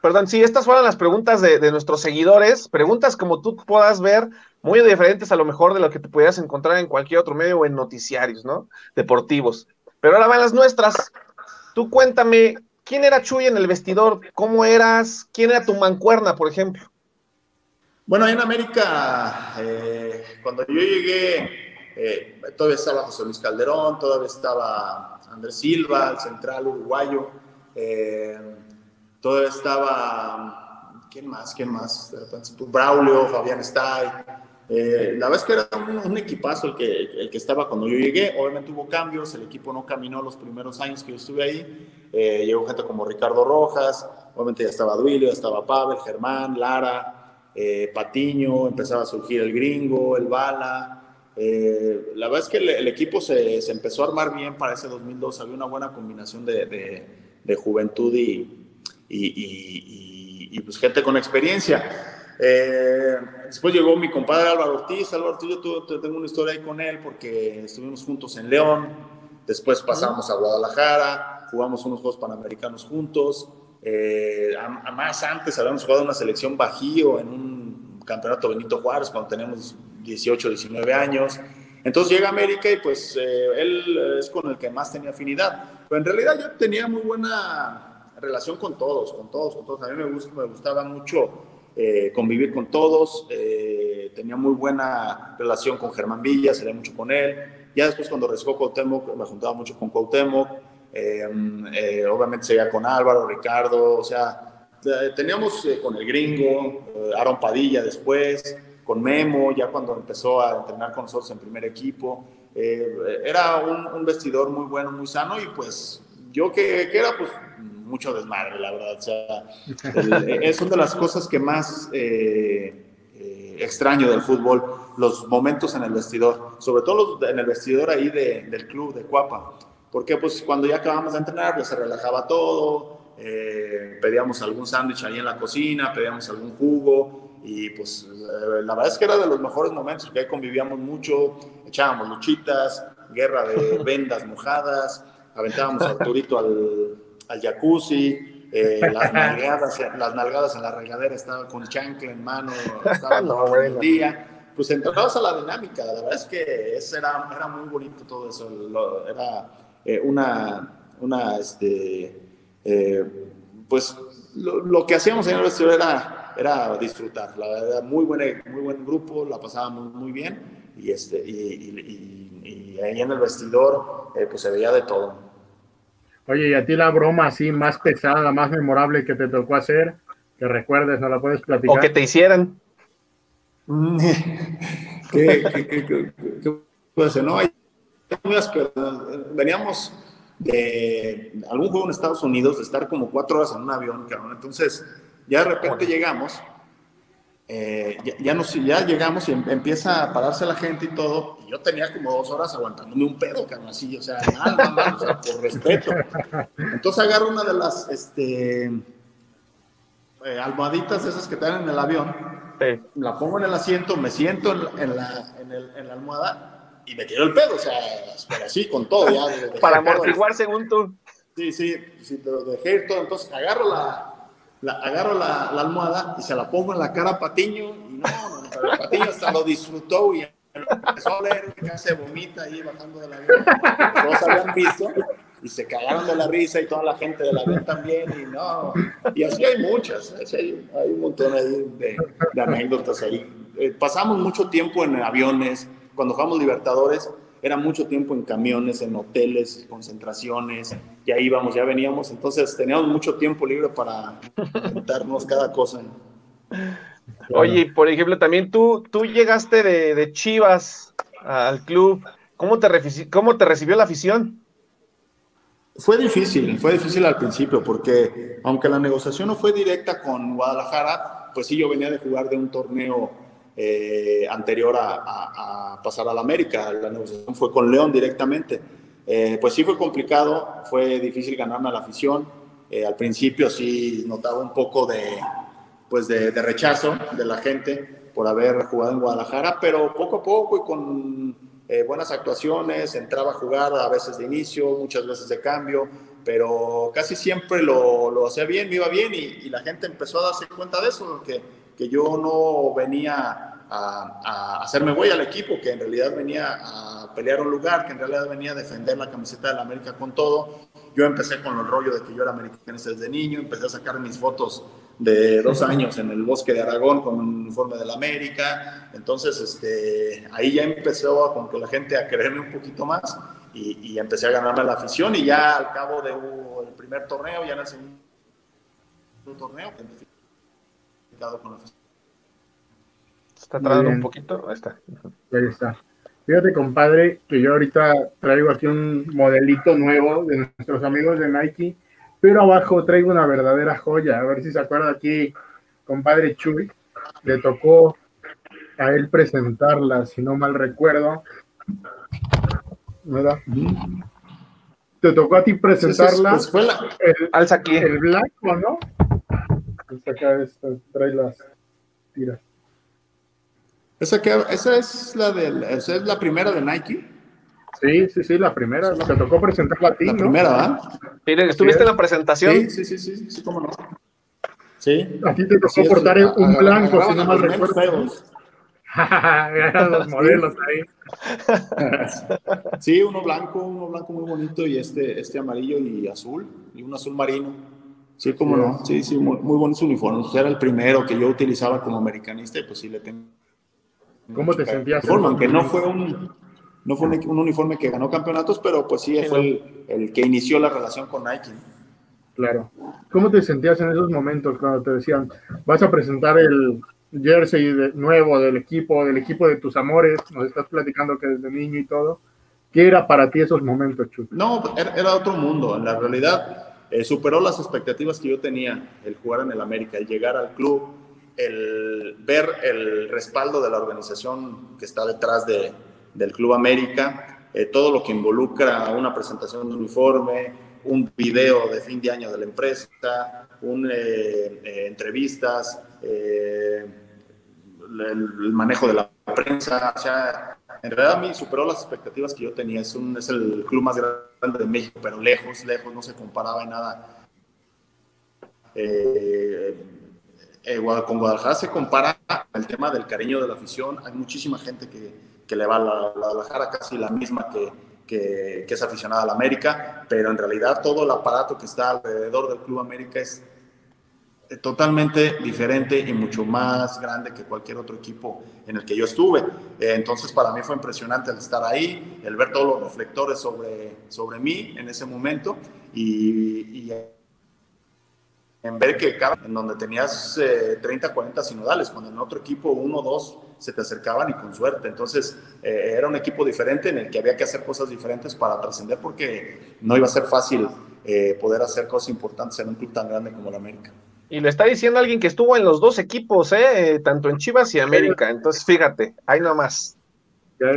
perdón, sí, estas fueron las preguntas de, de, nuestros seguidores. Preguntas como tú puedas ver, muy diferentes a lo mejor de lo que te pudieras encontrar en cualquier otro medio o en noticiarios, ¿no? Deportivos. Pero ahora van las nuestras. Tú cuéntame, ¿quién era Chuy en el vestidor? ¿Cómo eras? ¿Quién era tu mancuerna, por ejemplo? Bueno, en América, eh, cuando yo llegué, eh, todavía estaba José Luis Calderón, todavía estaba Andrés Silva, el central uruguayo, eh, todavía estaba, ¿quién más? ¿Quién más? Braulio, Fabián Stay. Eh, la verdad es que era un, equipazo el que, el que estaba cuando yo llegué. Obviamente hubo cambios, el equipo no caminó los primeros años que yo estuve ahí. llegó gente como Ricardo Rojas, obviamente ya estaba Duilio, ya estaba Pavel, Germán, Lara, Patiño, empezaba a surgir el gringo, el Bala. Eh, la verdad es que el, equipo se, empezó a armar bien para ese 2002, había una buena combinación de, juventud y, pues gente con experiencia. Eh, después llegó mi compadre Álvaro Ortiz, Álvaro Ortiz, yo tengo una historia ahí con él porque estuvimos juntos en León, después pasamos a Guadalajara, jugamos unos Juegos Panamericanos juntos, eh, más antes habíamos jugado una selección bajío en un campeonato Benito Juárez cuando teníamos 18, 19 años. Entonces llega a América y pues eh, él es con el que más tenía afinidad. Pero en realidad yo tenía muy buena relación con todos, con todos, con todos. A mí me, gustaba mucho eh, convivir con todos. Eh, tenía muy buena relación con Germán Villa, salía mucho con él. Ya después cuando regresó Cuauhtémoc, me juntaba mucho con Cuauhtémoc. obviamente seguía con Álvaro, Ricardo, o sea, teníamos con el gringo, Aaron Padilla después con Memo, ya cuando empezó a entrenar con nosotros en primer equipo. Eh, era un, vestidor muy bueno, muy sano y pues yo que, que era pues mucho desmadre, la verdad. O sea, es una de las cosas que más eh, eh, extraño del fútbol, los momentos en el vestidor, sobre todo en el vestidor ahí del club de Cuapa. Porque pues cuando ya acabamos de entrenar, pues se relajaba todo, pedíamos algún sándwich ahí en la cocina, pedíamos algún jugo, y pues eh, la verdad es que era de los mejores momentos, que ahí convivíamos mucho, echábamos luchitas, guerra de vendas mojadas, aventábamos a Arturito al, al jacuzzi, eh, las, nalgadas, las nalgadas en la regadera, estaba con chancla en mano, estaba no, el día. Pues entrabas a la dinámica, la verdad es que era, era muy bonito todo eso, era eh, una, una, este, pues lo, lo, que hacíamos en el era era disfrutar. La verdad, muy, buena, muy buen grupo, la pasábamos muy bien y, este, y, ahí en el vestidor eh, pues se veía de todo. Oye, y a ti la broma así más pesada, más memorable que te tocó hacer, que recuerdes, ¿no la puedes platicar? O que te hicieran. ¿Qué, qué, puede ser? No, veníamos de algún juego en Estados Unidos, de estar como cuatro horas en un avión, cabrón. Entonces, ya de repente llegamos, eh, ya, nos, ya llegamos y em, empieza a pararse la gente y todo. Y yo tenía como dos horas aguantándome un pedo, cabrón, así, o sea, nada más, o sea, por respeto. Entonces agarro una de las este, eh, almohaditas esas que dan en el avión, la pongo en el asiento, me siento en, la, en, el, en la almohada y me tiro el pedo, o sea, así, con todo. Ya, Para amortiguar según tú. Sí, sí, sí, pero dejé ir todo. Entonces agarro la, la, agarro la, la, almohada y se la pongo en la cara a Patiño y no, no Patiño hasta lo disfrutó y empezó a leer se vomita ahí bajando de la avión. Todos habían visto y se cagaron de la risa y toda la gente del avión también y no, y así hay muchas, hay, hay un montón de, de anécdotas ahí. Eh, pasamos mucho tiempo en aviones, cuando jugamos Libertadores, era mucho tiempo en camiones, en hoteles, concentraciones, ya íbamos, ya veníamos, entonces teníamos mucho tiempo libre para inventarnos cada cosa. Oye, por ejemplo, también tú, tú llegaste de, Chivas al club, ¿cómo te, ¿cómo te recibió la afición? Fue difícil, fue difícil al principio, porque aunque la negociación no fue directa con Guadalajara, pues sí, yo venía de jugar de un torneo eh, anterior a, pasar a la América. La negociación fue con León directamente. Eh, pues sí fue complicado, fue difícil ganarme a la afición. Eh, al principio sí notaba un poco de, pues de, de, rechazo de la gente por haber jugado en Guadalajara, pero poco a poco y con buenas actuaciones, entraba a jugar a veces de inicio, muchas veces de cambio, pero casi siempre lo, lo hacía bien, me iba bien y, y, la gente empezó a darse cuenta de eso, que, que yo no venía a, a, hacerme güey al equipo, que en realidad venía a pelear un lugar, que en realidad venía a defender la camiseta de la América con todo. Yo empecé con el rollo de que yo era americanista desde niño, empecé a sacar mis fotos de dos años en el bosque de Aragón con un uniforme de la América. Entonces, este, ahí ya empezó con que la gente a quererme un poquito más y, empecé a ganarme la afición y ya al cabo del el primer torneo, ya en el segundo torneo, con la Está tardando un poquito, ahí está. Ahí está. Fíjate, compadre, que yo ahorita traigo aquí un modelito nuevo de nuestros amigos de Nike, pero abajo traigo una verdadera joya. A ver si se acuerda aquí, compadre Chuy, le tocó a él presentarla, si no mal recuerdo. ¿verdad? Te tocó a ti presentarla. Pues fue la... el, Alza aquí. El blanco, ¿no? Acá está, trae las tiras. ¿Esa, que, esa, es la de, esa es la primera de Nike? Sí, sí, sí, la primera. Te tocó presentarla a ti, La primera, ¿verdad? Miren, ¿estuviste en la presentación? Sí, sí, sí, sí, sí, cómo no. Sí. A ti te tocó portar un blanco, si no mal recuerdo. Eran los modelos ahí. sí, uno blanco, uno blanco muy bonito y este, este amarillo y azul, y un azul marino. Sí, cómo no. Sí, sí, muy, muy bonitos uniformes. Era el primero que yo utilizaba como americanista y pues sí le tengo. ¿Cómo te sentías? Aunque no fue un, no fue un, uniforme que ganó campeonatos, pero pues sí, fue el, el, que inició la relación con Nike. Claro. ¿Cómo te sentías en esos momentos cuando te decían, vas a presentar el, jersey de, nuevo del equipo, del equipo de tus amores, nos estás platicando que desde niño y todo. ¿Qué era para ti esos momentos, Chuy? No, era, otro mundo. En la realidad, eh, superó las expectativas que yo tenía el jugar en el América, el llegar al club, el ver el respaldo de la organización que está detrás de, del Club América, eh, todo lo que involucra una presentación de uniforme, un video de fin de año de la empresa, un, eh, entrevistas, eh, el, manejo de la prensa, o sea, en realidad a mí superó las expectativas que yo tenía. Es, un, es el club más grande de México, pero lejos, lejos, no se comparaba en nada. Eh, eh, con Guadalajara se compara el tema del cariño de la afición. Hay muchísima gente que, que le va a la, Guadalajara, casi la misma que, que, que, es aficionada a la América, pero en realidad todo el aparato que está alrededor del Club América es totalmente diferente y mucho más grande que cualquier otro equipo en el que yo estuve. Eh, entonces para mí fue impresionante el estar ahí, el ver todos los reflectores sobre, sobre mí en ese momento y, en ver que cada, en donde tenías 30, 40 sinodales, cuando en otro equipo uno dos se te acercaban y con suerte. Entonces eh, era un equipo diferente en el que había que hacer cosas diferentes para trascender porque no iba a ser fácil eh, poder hacer cosas importantes en un club tan grande como el América. Y lo está diciendo alguien que estuvo en los dos equipos, ¿eh? tanto en Chivas y América. Entonces, fíjate, ahí nomás. Ya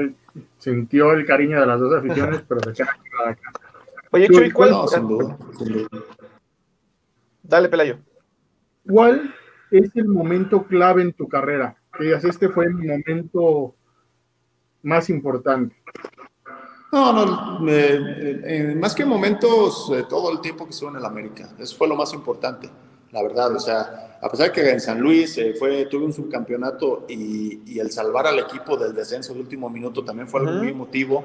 sintió el cariño de las dos aficiones, pero se queda acá. Oye, Chuy, ¿cuál? Dale, Pelayo. ¿Cuál es el momento clave en tu carrera? Que digas, este fue el momento más importante. No, no, eh, más que momentos, eh, todo el tiempo que estuve en el América. Eso fue lo más importante la verdad. O sea, a pesar de que en San Luis eh, fue, tuve un subcampeonato y, y, el salvar al equipo del descenso de último minuto también fue algo muy emotivo.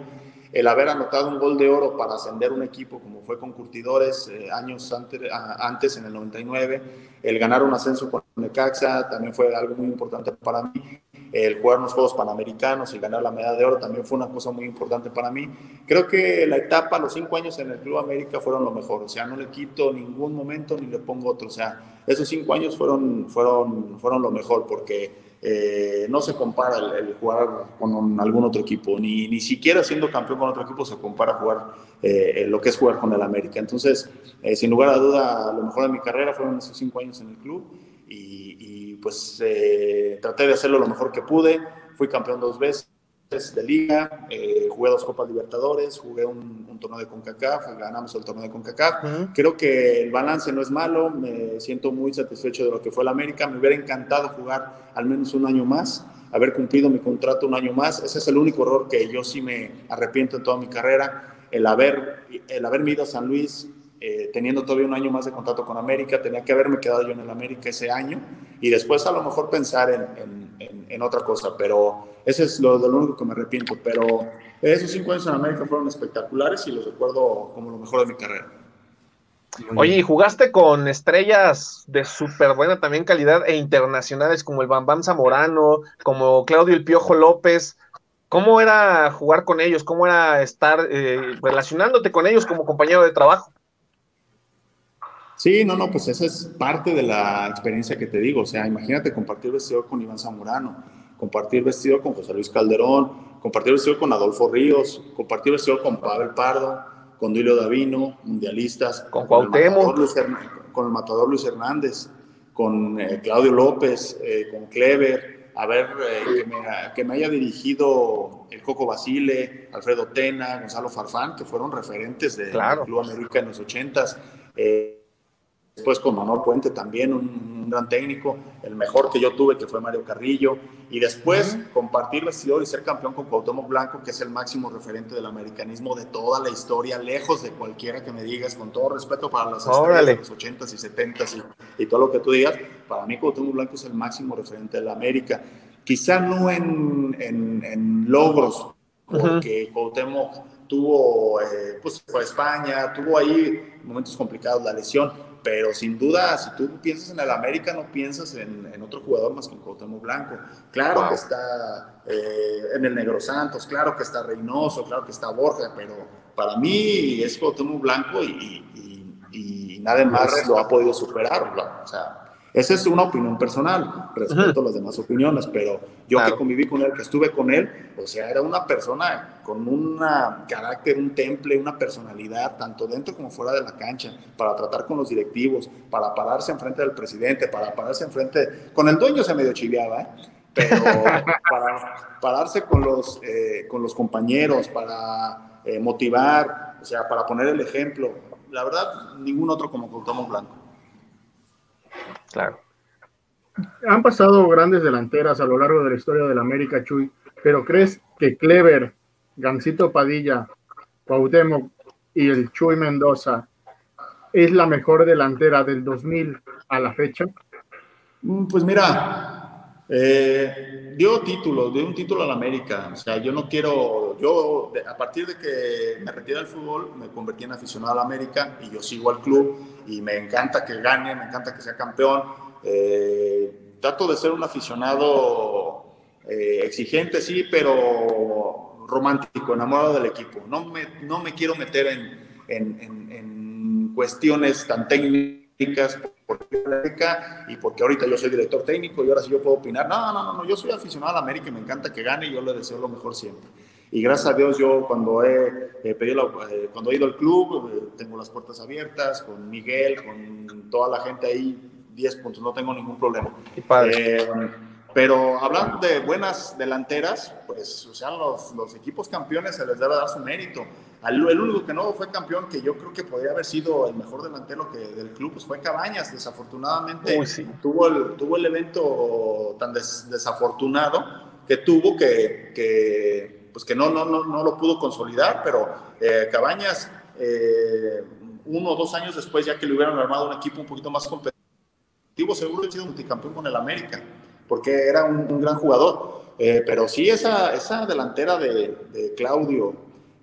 El haber anotado un gol de oro para ascender un equipo como fue con Curtidores eh, años antes, antes, en el 99, el ganar un ascenso con Necaxa también fue algo muy importante para mí el jugar los Juegos Panamericanos y ganar la medalla de oro también fue una cosa muy importante para mí. Creo que la etapa, los cinco años en el Club América fueron lo mejor, o sea, no le quito ningún momento ni le pongo otro, o sea, esos cinco años fueron, fueron, fueron lo mejor porque eh, no se compara el, jugar con algún otro equipo, ni, ni siquiera siendo campeón con otro equipo se compara jugar eh, lo que es jugar con el América. Entonces, eh, sin lugar a duda, lo mejor de mi carrera fueron esos cinco años en el club y, pues eh, traté de hacerlo lo mejor que pude. Fui campeón dos veces de liga, eh, jugué dos Copas Libertadores, jugué un, torneo de CONCACAF, ganamos el torneo de CONCACAF. Creo que el balance no es malo, me siento muy satisfecho de lo que fue el América. Me hubiera encantado jugar al menos un año más, haber cumplido mi contrato un año más. Ese es el único error que yo sí me arrepiento en toda mi carrera, el, haber, el haberme ido a San Luis eh, teniendo todavía un año más de contrato con América, tenía que haberme quedado yo en el América ese año y después a lo mejor pensar en, en, en, otra cosa, pero ese es lo, lo, único que me arrepiento. Pero esos cinco años en América fueron espectaculares y los recuerdo como lo mejor de mi carrera. Oye, y jugaste con estrellas de súper buena también calidad e internacionales como el Bambam Zamorano, como Claudio El Piojo López. ¿Cómo era jugar con ellos? ¿Cómo era estar eh, relacionándote con ellos como compañero de trabajo? Sí, no, no, pues esa es parte de la experiencia que te digo. O sea, imagínate compartir vestido con Iván Zamorano, compartir vestido con José Luis Calderón, compartir vestido con Adolfo Ríos, compartir vestido con Pavel Pardo, con Duilio Davino, mundialistas, con Cuauhtémoc, con el matador Luis Hernández, con eh, Claudio López, eh, con Clever, a ver, eh, que, me, que, me, haya dirigido el Coco Basile, Alfredo Tena, Gonzalo Farfán, que fueron referentes de Club América en los ochentas. Eh, después con Manuel Puente también, un, gran técnico, el mejor que yo tuve, que fue Mario Carrillo, y después compartir vestidor y ser campeón con Cuauhtémoc Blanco, que es el máximo referente del americanismo de toda la historia, lejos de cualquiera que me digas, con todo respeto para las estrellas de los 80s y 70s y, y, todo lo que tú digas, para mí Cuauhtémoc Blanco es el máximo referente de la América. Quizá no en, en, en logros, porque uh -huh. Cuauhtémoc tuvo, eh, pues fue a España, tuvo ahí momentos complicados, la lesión, pero sin duda, si tú piensas en el América, no piensas en, en otro jugador más que en Cuauhtémoc Blanco. Claro wow. que está eh, en el Negro Santos, claro que está Reynoso, claro que está Borja, pero para mí es Cuauhtémoc Blanco y, y, y nadie más lo ha podido superar. O sea, esa es una opinión personal, respeto las demás opiniones, pero yo claro. que conviví con él, que estuve con él, o sea, era una persona con un carácter, un temple, una personalidad, tanto dentro como fuera de la cancha, para tratar con los directivos, para pararse enfrente del presidente, para pararse enfrente, con el dueño se medio chiviaba, ¿eh? pero para pararse con los, eh, con los compañeros, para eh, motivar, o sea, para poner el ejemplo. La verdad, ningún otro como Cuauhtémoc Blanco. Claro. Han pasado grandes delanteras a lo largo de la historia del América, Chuy, pero ¿crees que Clever, Gancito Padilla, Cuauhtémoc y el Chuy Mendoza es la mejor delantera del 2000 a la fecha? Pues mira, eh, dio títulos, dio un título a la América. O sea, yo no quiero, yo a partir de que me retiré del fútbol, me convertí en aficionado a la América y yo sigo al club y me encanta que gane, me encanta que sea campeón. Eh, trato de ser un aficionado eh, exigente, sí, pero romántico, enamorado del equipo. No me, no me quiero meter en, en, en, en cuestiones tan técnicas porque América y porque ahorita yo soy director técnico y ahora sí yo puedo opinar. No, no, no, no, yo soy aficionado a la América y me encanta que gane y yo le deseo lo mejor siempre. Y gracias a Dios yo cuando he, eh, pedido la, eh, cuando he ido al club eh, tengo las puertas abiertas con Miguel, con toda la gente ahí, 10 puntos, no tengo ningún problema. Eh, pero hablando de buenas delanteras, pues o sea, los, los, equipos campeones se les debe dar su mérito. El único que no fue campeón, que yo creo que podría haber sido el mejor delantero que, del club, pues fue Cabañas. Desafortunadamente Uy, sí. tuvo, el, tuvo el evento tan des, desafortunado que tuvo que, que pues que no, no, no, no lo pudo consolidar, pero eh, Cabañas, eh, uno o dos años después, ya que le hubieran armado un equipo un poquito más competitivo, seguro hubiera sido multicampeón con el América porque era un, un gran jugador. Eh, pero sí, esa, esa delantera de, de, Claudio,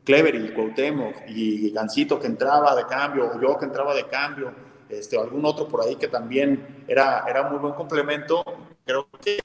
Clever y Cuauhtémoc y Gancito que entraba de cambio, o yo que entraba de cambio, este, algún otro por ahí que también era, era muy buen complemento, creo que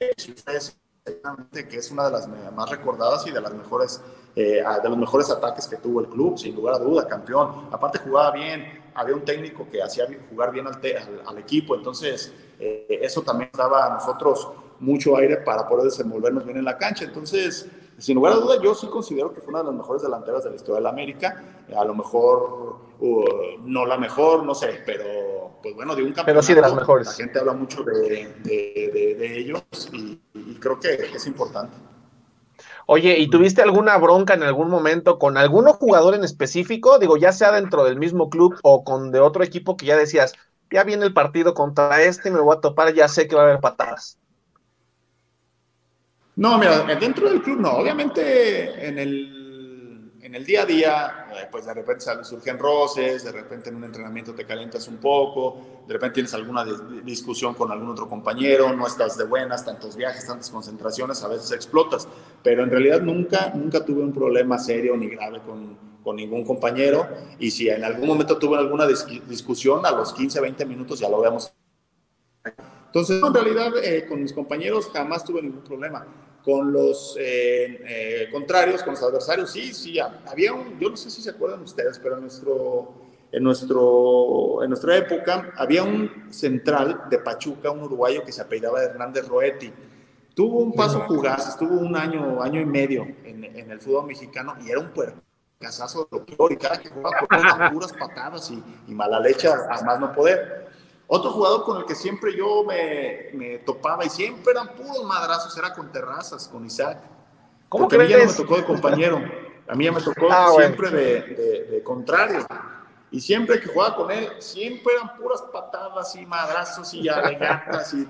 que es una de las más recordadas y de las mejores eh, de los mejores ataques que tuvo el club, sin lugar a duda, campeón. Aparte jugaba bien, había un técnico que hacía jugar bien al, al, al equipo, entonces eh, eso también daba a nosotros mucho aire para poder desenvolvernos bien en la cancha. Entonces, sin lugar a duda, yo sí considero que fue una de las mejores delanteras de la historia de la América. A lo mejor, uh, no la mejor, no sé, pero pues bueno, de un campeonato. Pero sí de las mejores. La gente habla mucho de, de, de, ellos y, y creo que es importante. Oye, ¿y tuviste alguna bronca en algún momento con algún jugador en específico? Digo, ya sea dentro del mismo club o con de otro equipo que ya decías, ya viene el partido contra este, me voy a topar, ya sé que va a haber patadas. No, mira, dentro del club no. Obviamente en el, en el día a día, eh, pues de repente surgen roces, de repente en un entrenamiento te calientas un poco, de repente tienes alguna discusión con algún otro compañero, no estás de buenas, tantos viajes, tantas concentraciones, a veces explotas. Pero en realidad nunca, nunca tuve un problema serio ni grave con, con ningún compañero. Y si en algún momento tuve alguna discusión, a los 15, 20 minutos ya lo veamos. Entonces, en realidad, eh, con mis compañeros jamás tuve ningún problema con los eh, eh, contrarios, con los adversarios, sí, sí, había un, yo no sé si se acuerdan ustedes, pero en, nuestro, en, nuestro, en nuestra época había un central de Pachuca, un uruguayo que se apellidaba Hernández Roetti. Tuvo un paso fugaz, estuvo un año, año y medio en, en el fútbol mexicano y era un casazo de lo peor y cada que jugaba puras patadas y, y mala leche a más no poder. Otro jugador con el que siempre yo me, topaba y siempre eran puros madrazos era con Terrazas, con Isaac. ¿Cómo que a mí ya no me tocó de compañero, a mí ya me tocó ah, siempre de, contrario. Y siempre que jugaba con él, siempre eran puras patadas y madrazos y alegatas y,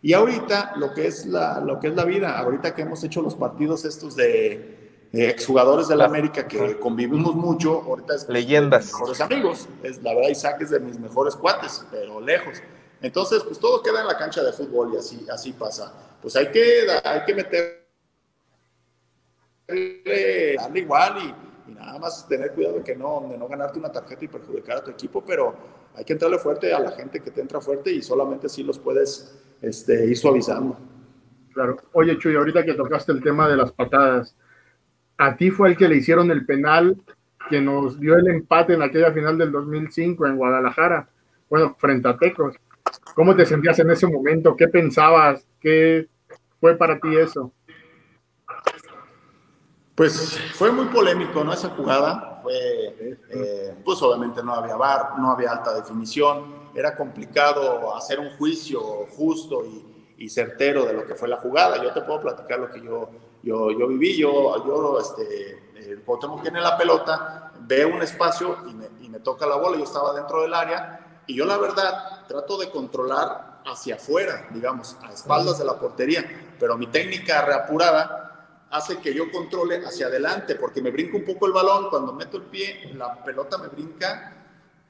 y, ahorita lo que es la lo que es la vida, ahorita que hemos hecho los partidos estos de exjugadores de la América que convivimos mucho, ahorita es leyendas, de mis mejores amigos, es la verdad Isaac es de mis mejores cuates, pero lejos. Entonces, pues todo queda en la cancha de fútbol y así, así pasa. Pues hay que, hay que meter, darle igual y, nada más tener cuidado de que no, de no ganarte una tarjeta y perjudicar a tu equipo, pero hay que entrarle fuerte a la gente que te entra fuerte y solamente así los puedes este, ir suavizando. Claro. Oye, Chuy, ahorita que tocaste el tema de las patadas, a ti fue el que le hicieron el penal que nos dio el empate en aquella final del 2005 en Guadalajara, bueno, frente a Tecos. ¿Cómo te sentías en ese momento? ¿Qué pensabas? ¿Qué fue para ti eso? Pues fue muy polémico, ¿no? Esa jugada fue, eh, pues obviamente no había bar, no había alta definición, era complicado hacer un juicio justo y, y certero de lo que fue la jugada. Yo te puedo platicar lo que yo yo, yo viví, yo, yo este, eh, cuando tiene la pelota, ve un espacio y me, y me toca la bola, yo estaba dentro del área y yo la verdad trato de controlar hacia afuera, digamos, a espaldas de la portería, pero mi técnica reapurada hace que yo controle hacia adelante, porque me brinca un poco el balón, cuando meto el pie, la pelota me brinca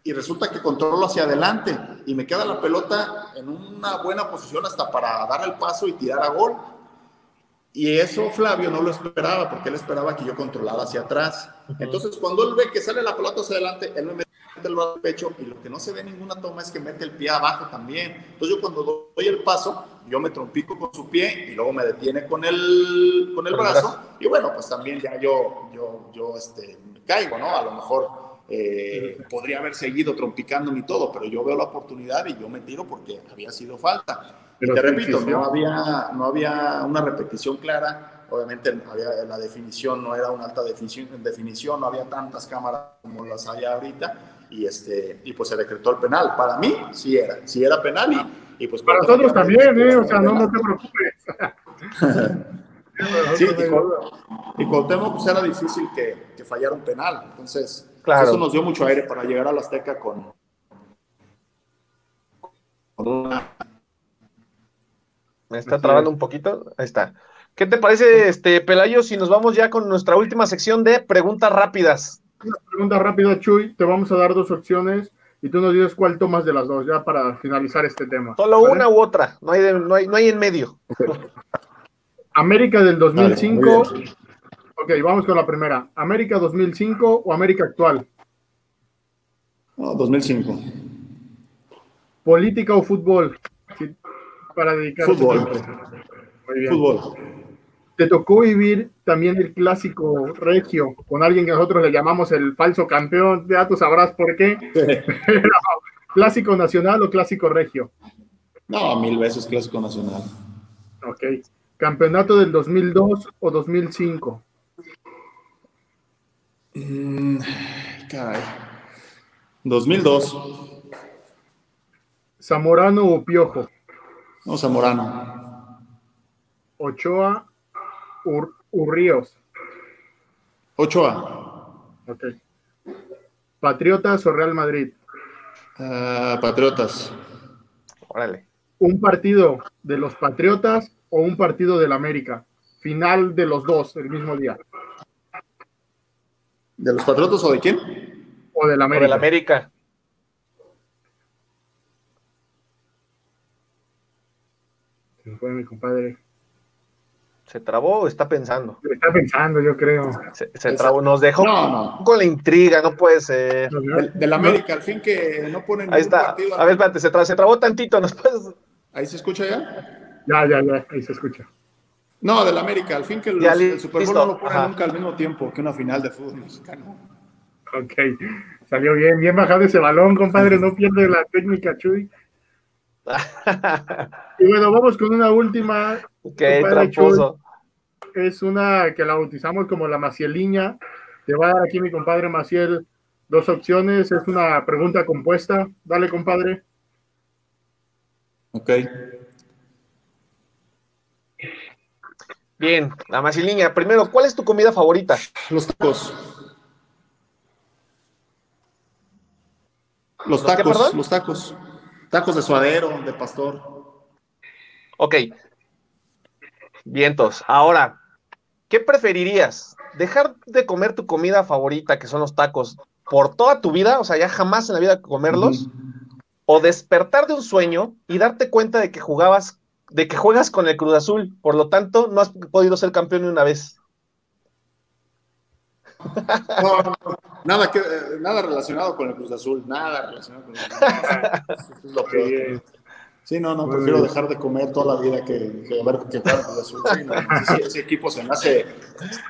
y resulta que controlo hacia adelante y me queda la pelota en una buena posición hasta para dar el paso y tirar a gol. Y eso Flavio no lo esperaba, porque él esperaba que yo controlara hacia atrás. Entonces, cuando él ve que sale la pelota hacia adelante, él me mete el brazo al pecho y lo que no se ve en ninguna toma es que mete el pie abajo también. Entonces, yo cuando doy el paso, yo me trompico con su pie y luego me detiene con el, con el brazo. Y bueno, pues también ya yo, yo, yo este, me caigo, ¿no? A lo mejor eh, podría haber seguido trompicándome y todo, pero yo veo la oportunidad y yo me tiro porque había sido falta. Pero te repito, no había, no había una repetición clara, obviamente había, la definición no era una alta definición, definición, no había tantas cámaras como las hay ahorita, y, este, y pues se decretó el penal. Para mí sí era, sí era penal y, y pues... Para nosotros también, ¿eh? o sea, no, no te preocupes. sí, y, con Temo pues era difícil que, que fallara un penal, entonces eso nos dio mucho aire para llegar a la Azteca con, con una me está trabando un poquito. Ahí está. ¿Qué te parece, este Pelayo, si nos vamos ya con nuestra última sección de preguntas rápidas? Una pregunta rápida, Chuy. Te vamos a dar dos opciones y tú nos dices cuál tomas de las dos, ya para finalizar este tema. Solo una u otra, no hay, no hay, no hay en medio. América del 2005. Ok, vamos con la primera. ¿América 2005 o América actual? 2005. ¿Política o fútbol? para dedicarse Fútbol. Fútbol. Te tocó vivir también el clásico regio con alguien que nosotros le llamamos el falso campeón. Ya tú sabrás por qué. ¿Clásico nacional o clásico regio? No, mil veces clásico nacional. Ok. ¿Campeonato del 2002 o 2005? Mm, caray. 2002. ¿Zamorano o Piojo? No, Zamorano. Ochoa, Ur, Urríos. Ochoa. Ok. ¿Patriotas o Real Madrid? Uh, Patriotas. Órale. ¿Un partido de los Patriotas o un partido del América? Final de los dos, el mismo día. ¿De los Patriotas o de quién? O del América. O del América. Se fue mi compadre. ¿Se trabó o está pensando? Está pensando, yo creo. Se, se trabó, nos dejó No, no. con la intriga, no puede ser. Del, del América, al fin que no ponen Ahí está. partido. A ver, espérate, se, tra- se trabó tantito, ¿nos puedes? ¿Ahí se escucha ya? Ya, ya, ya, ahí se escucha. No, del América, al fin que los- el Super Bowl no lo ponen Ajá. nunca al mismo tiempo que una final de fútbol mexicano. Ok, salió bien, bien bajado ese balón, compadre, no pierde la técnica, Chuy. Y bueno, vamos con una última. Compadre tramposo. Chuy. Es una que la bautizamos como la Macieliña. Te va a dar aquí mi compadre Maciel dos opciones. Es una pregunta compuesta. Dale, compadre. Ok. Bien, la Macilinha. Primero, ¿cuál es tu comida favorita? Los tacos. Los ¿Los qué, tacos, los tacos. Tacos de suadero, de pastor. Ok. Vientos. Ahora, ¿qué preferirías? ¿Dejar de comer tu comida favorita, que son los tacos, por toda tu vida? O sea, ya jamás en la vida comerlos. O despertar de un sueño y darte cuenta de que jugabas, de que juegas con el Cruz Azul. Por lo tanto, no has podido ser campeón ni una vez. No, no, nada, que, eh, nada relacionado con el Cruz Azul, nada relacionado con el Cruz Azul. Es lo peor. Sí, no, no, prefiero dejar de comer toda la vida que, que ver que jugar Cruz Azul. Sí, no, ese, ese equipo se me, hace,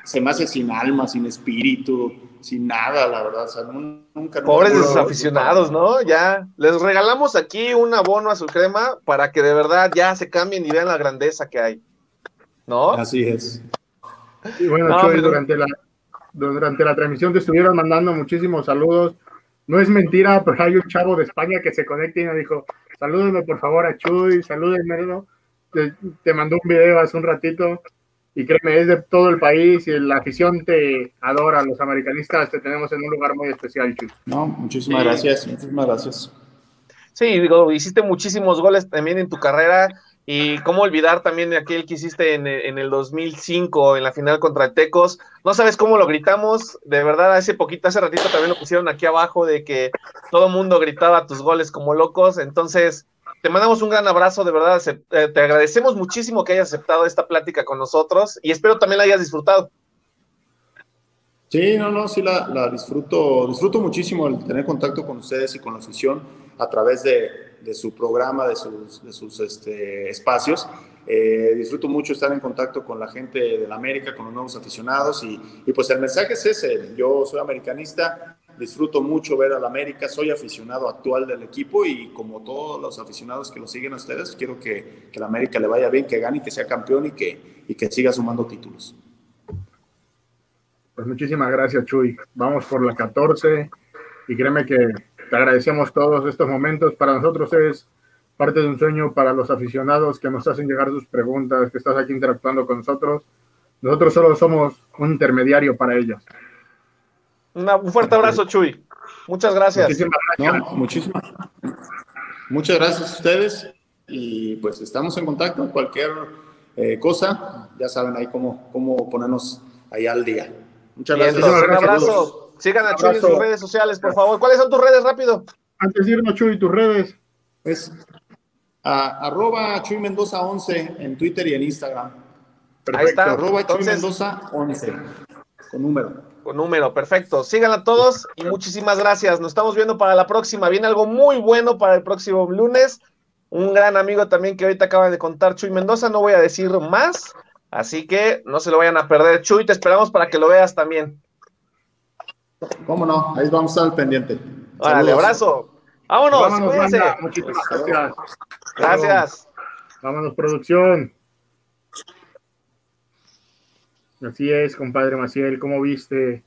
se me hace sin alma, sin espíritu, sin nada, la verdad. O sea, nun- nunca, nunca. Pobres de sus aficionados, ¿no? Ya les regalamos aquí un abono a su crema para que de verdad ya se cambien y vean la grandeza que hay. ¿No? Así es. Y bueno, No, Chuy, pero- durante la, durante la transmisión te estuvieron mandando muchísimos saludos. No es mentira, pero hay un chavo de España que se conecta y me dijo, salúdenme por favor a Chuy, salúdenme, ¿no? Te, te mandó un video hace un ratito y créeme, es de todo el país y la afición te adora, los americanistas te tenemos en un lugar muy especial, Chuy. No, muchísimas Sí. gracias, muchísimas gracias. Sí, digo, hiciste muchísimos goles también en tu carrera y cómo olvidar también aquel que hiciste en, en el 2005 en la final contra Tecos. No sabes cómo lo gritamos, de verdad, hace poquito, hace ratito también lo pusieron aquí abajo de que todo el mundo gritaba tus goles como locos. Entonces, te mandamos un gran abrazo, de verdad, eh, te agradecemos muchísimo que hayas aceptado esta plática con nosotros y espero también la hayas disfrutado. Sí, no, no, sí la, la disfruto, disfruto muchísimo el tener contacto con ustedes y con la afición a través de, de su programa, de sus, de sus este, espacios. Eh, disfruto mucho estar en contacto con la gente de la América, con los nuevos aficionados y, y pues el mensaje es ese, yo soy americanista, disfruto mucho ver al América, soy aficionado actual del equipo y como todos los aficionados que lo siguen a ustedes, quiero que, que la América le vaya bien, que gane que sea campeón y que, y que siga sumando títulos. Pues muchísimas gracias, Chuy. Vamos por la 14 y créeme que te agradecemos todos estos momentos. Para nosotros es parte de un sueño para los aficionados que nos hacen llegar sus preguntas, que estás aquí interactuando con nosotros. Nosotros solo somos un intermediario para ellos. Una- un fuerte abrazo, Chuy. Muchas gracias. Muchísimas gracias. No, muchísimas. Muchas gracias a ustedes y pues estamos en contacto. Cualquier eh, cosa, ya saben ahí cómo, cómo ponernos ahí al día. Muchas Bien, gracias. un gracias. abrazo. Sigan a Chuy en sus redes sociales, por favor. ¿Cuáles son tus redes, rápido? Antes de irnos, Chuy, tus redes. Es a- arroba Chuy Mendoza 11 en Twitter y en Instagram. Ahí está. Arroba Chuy Entonces- Mendoza 11 con número. Con número, perfecto. Síganla todos y muchísimas gracias. Nos estamos viendo para la próxima. Viene algo muy bueno para el próximo lunes. Un gran amigo también que ahorita acaba de contar Chuy Mendoza. No voy a decir más. Así que no se lo vayan a perder. Chuy, te esperamos para que lo veas también. ¿Cómo no? Ahí vamos a estar al pendiente. Órale, abrazo. Vámonos, Vámonos, cuídense. banda. Muchísimas gracias. Gracias. Vámonos, producción. Así es, compadre Maciel, ¿cómo viste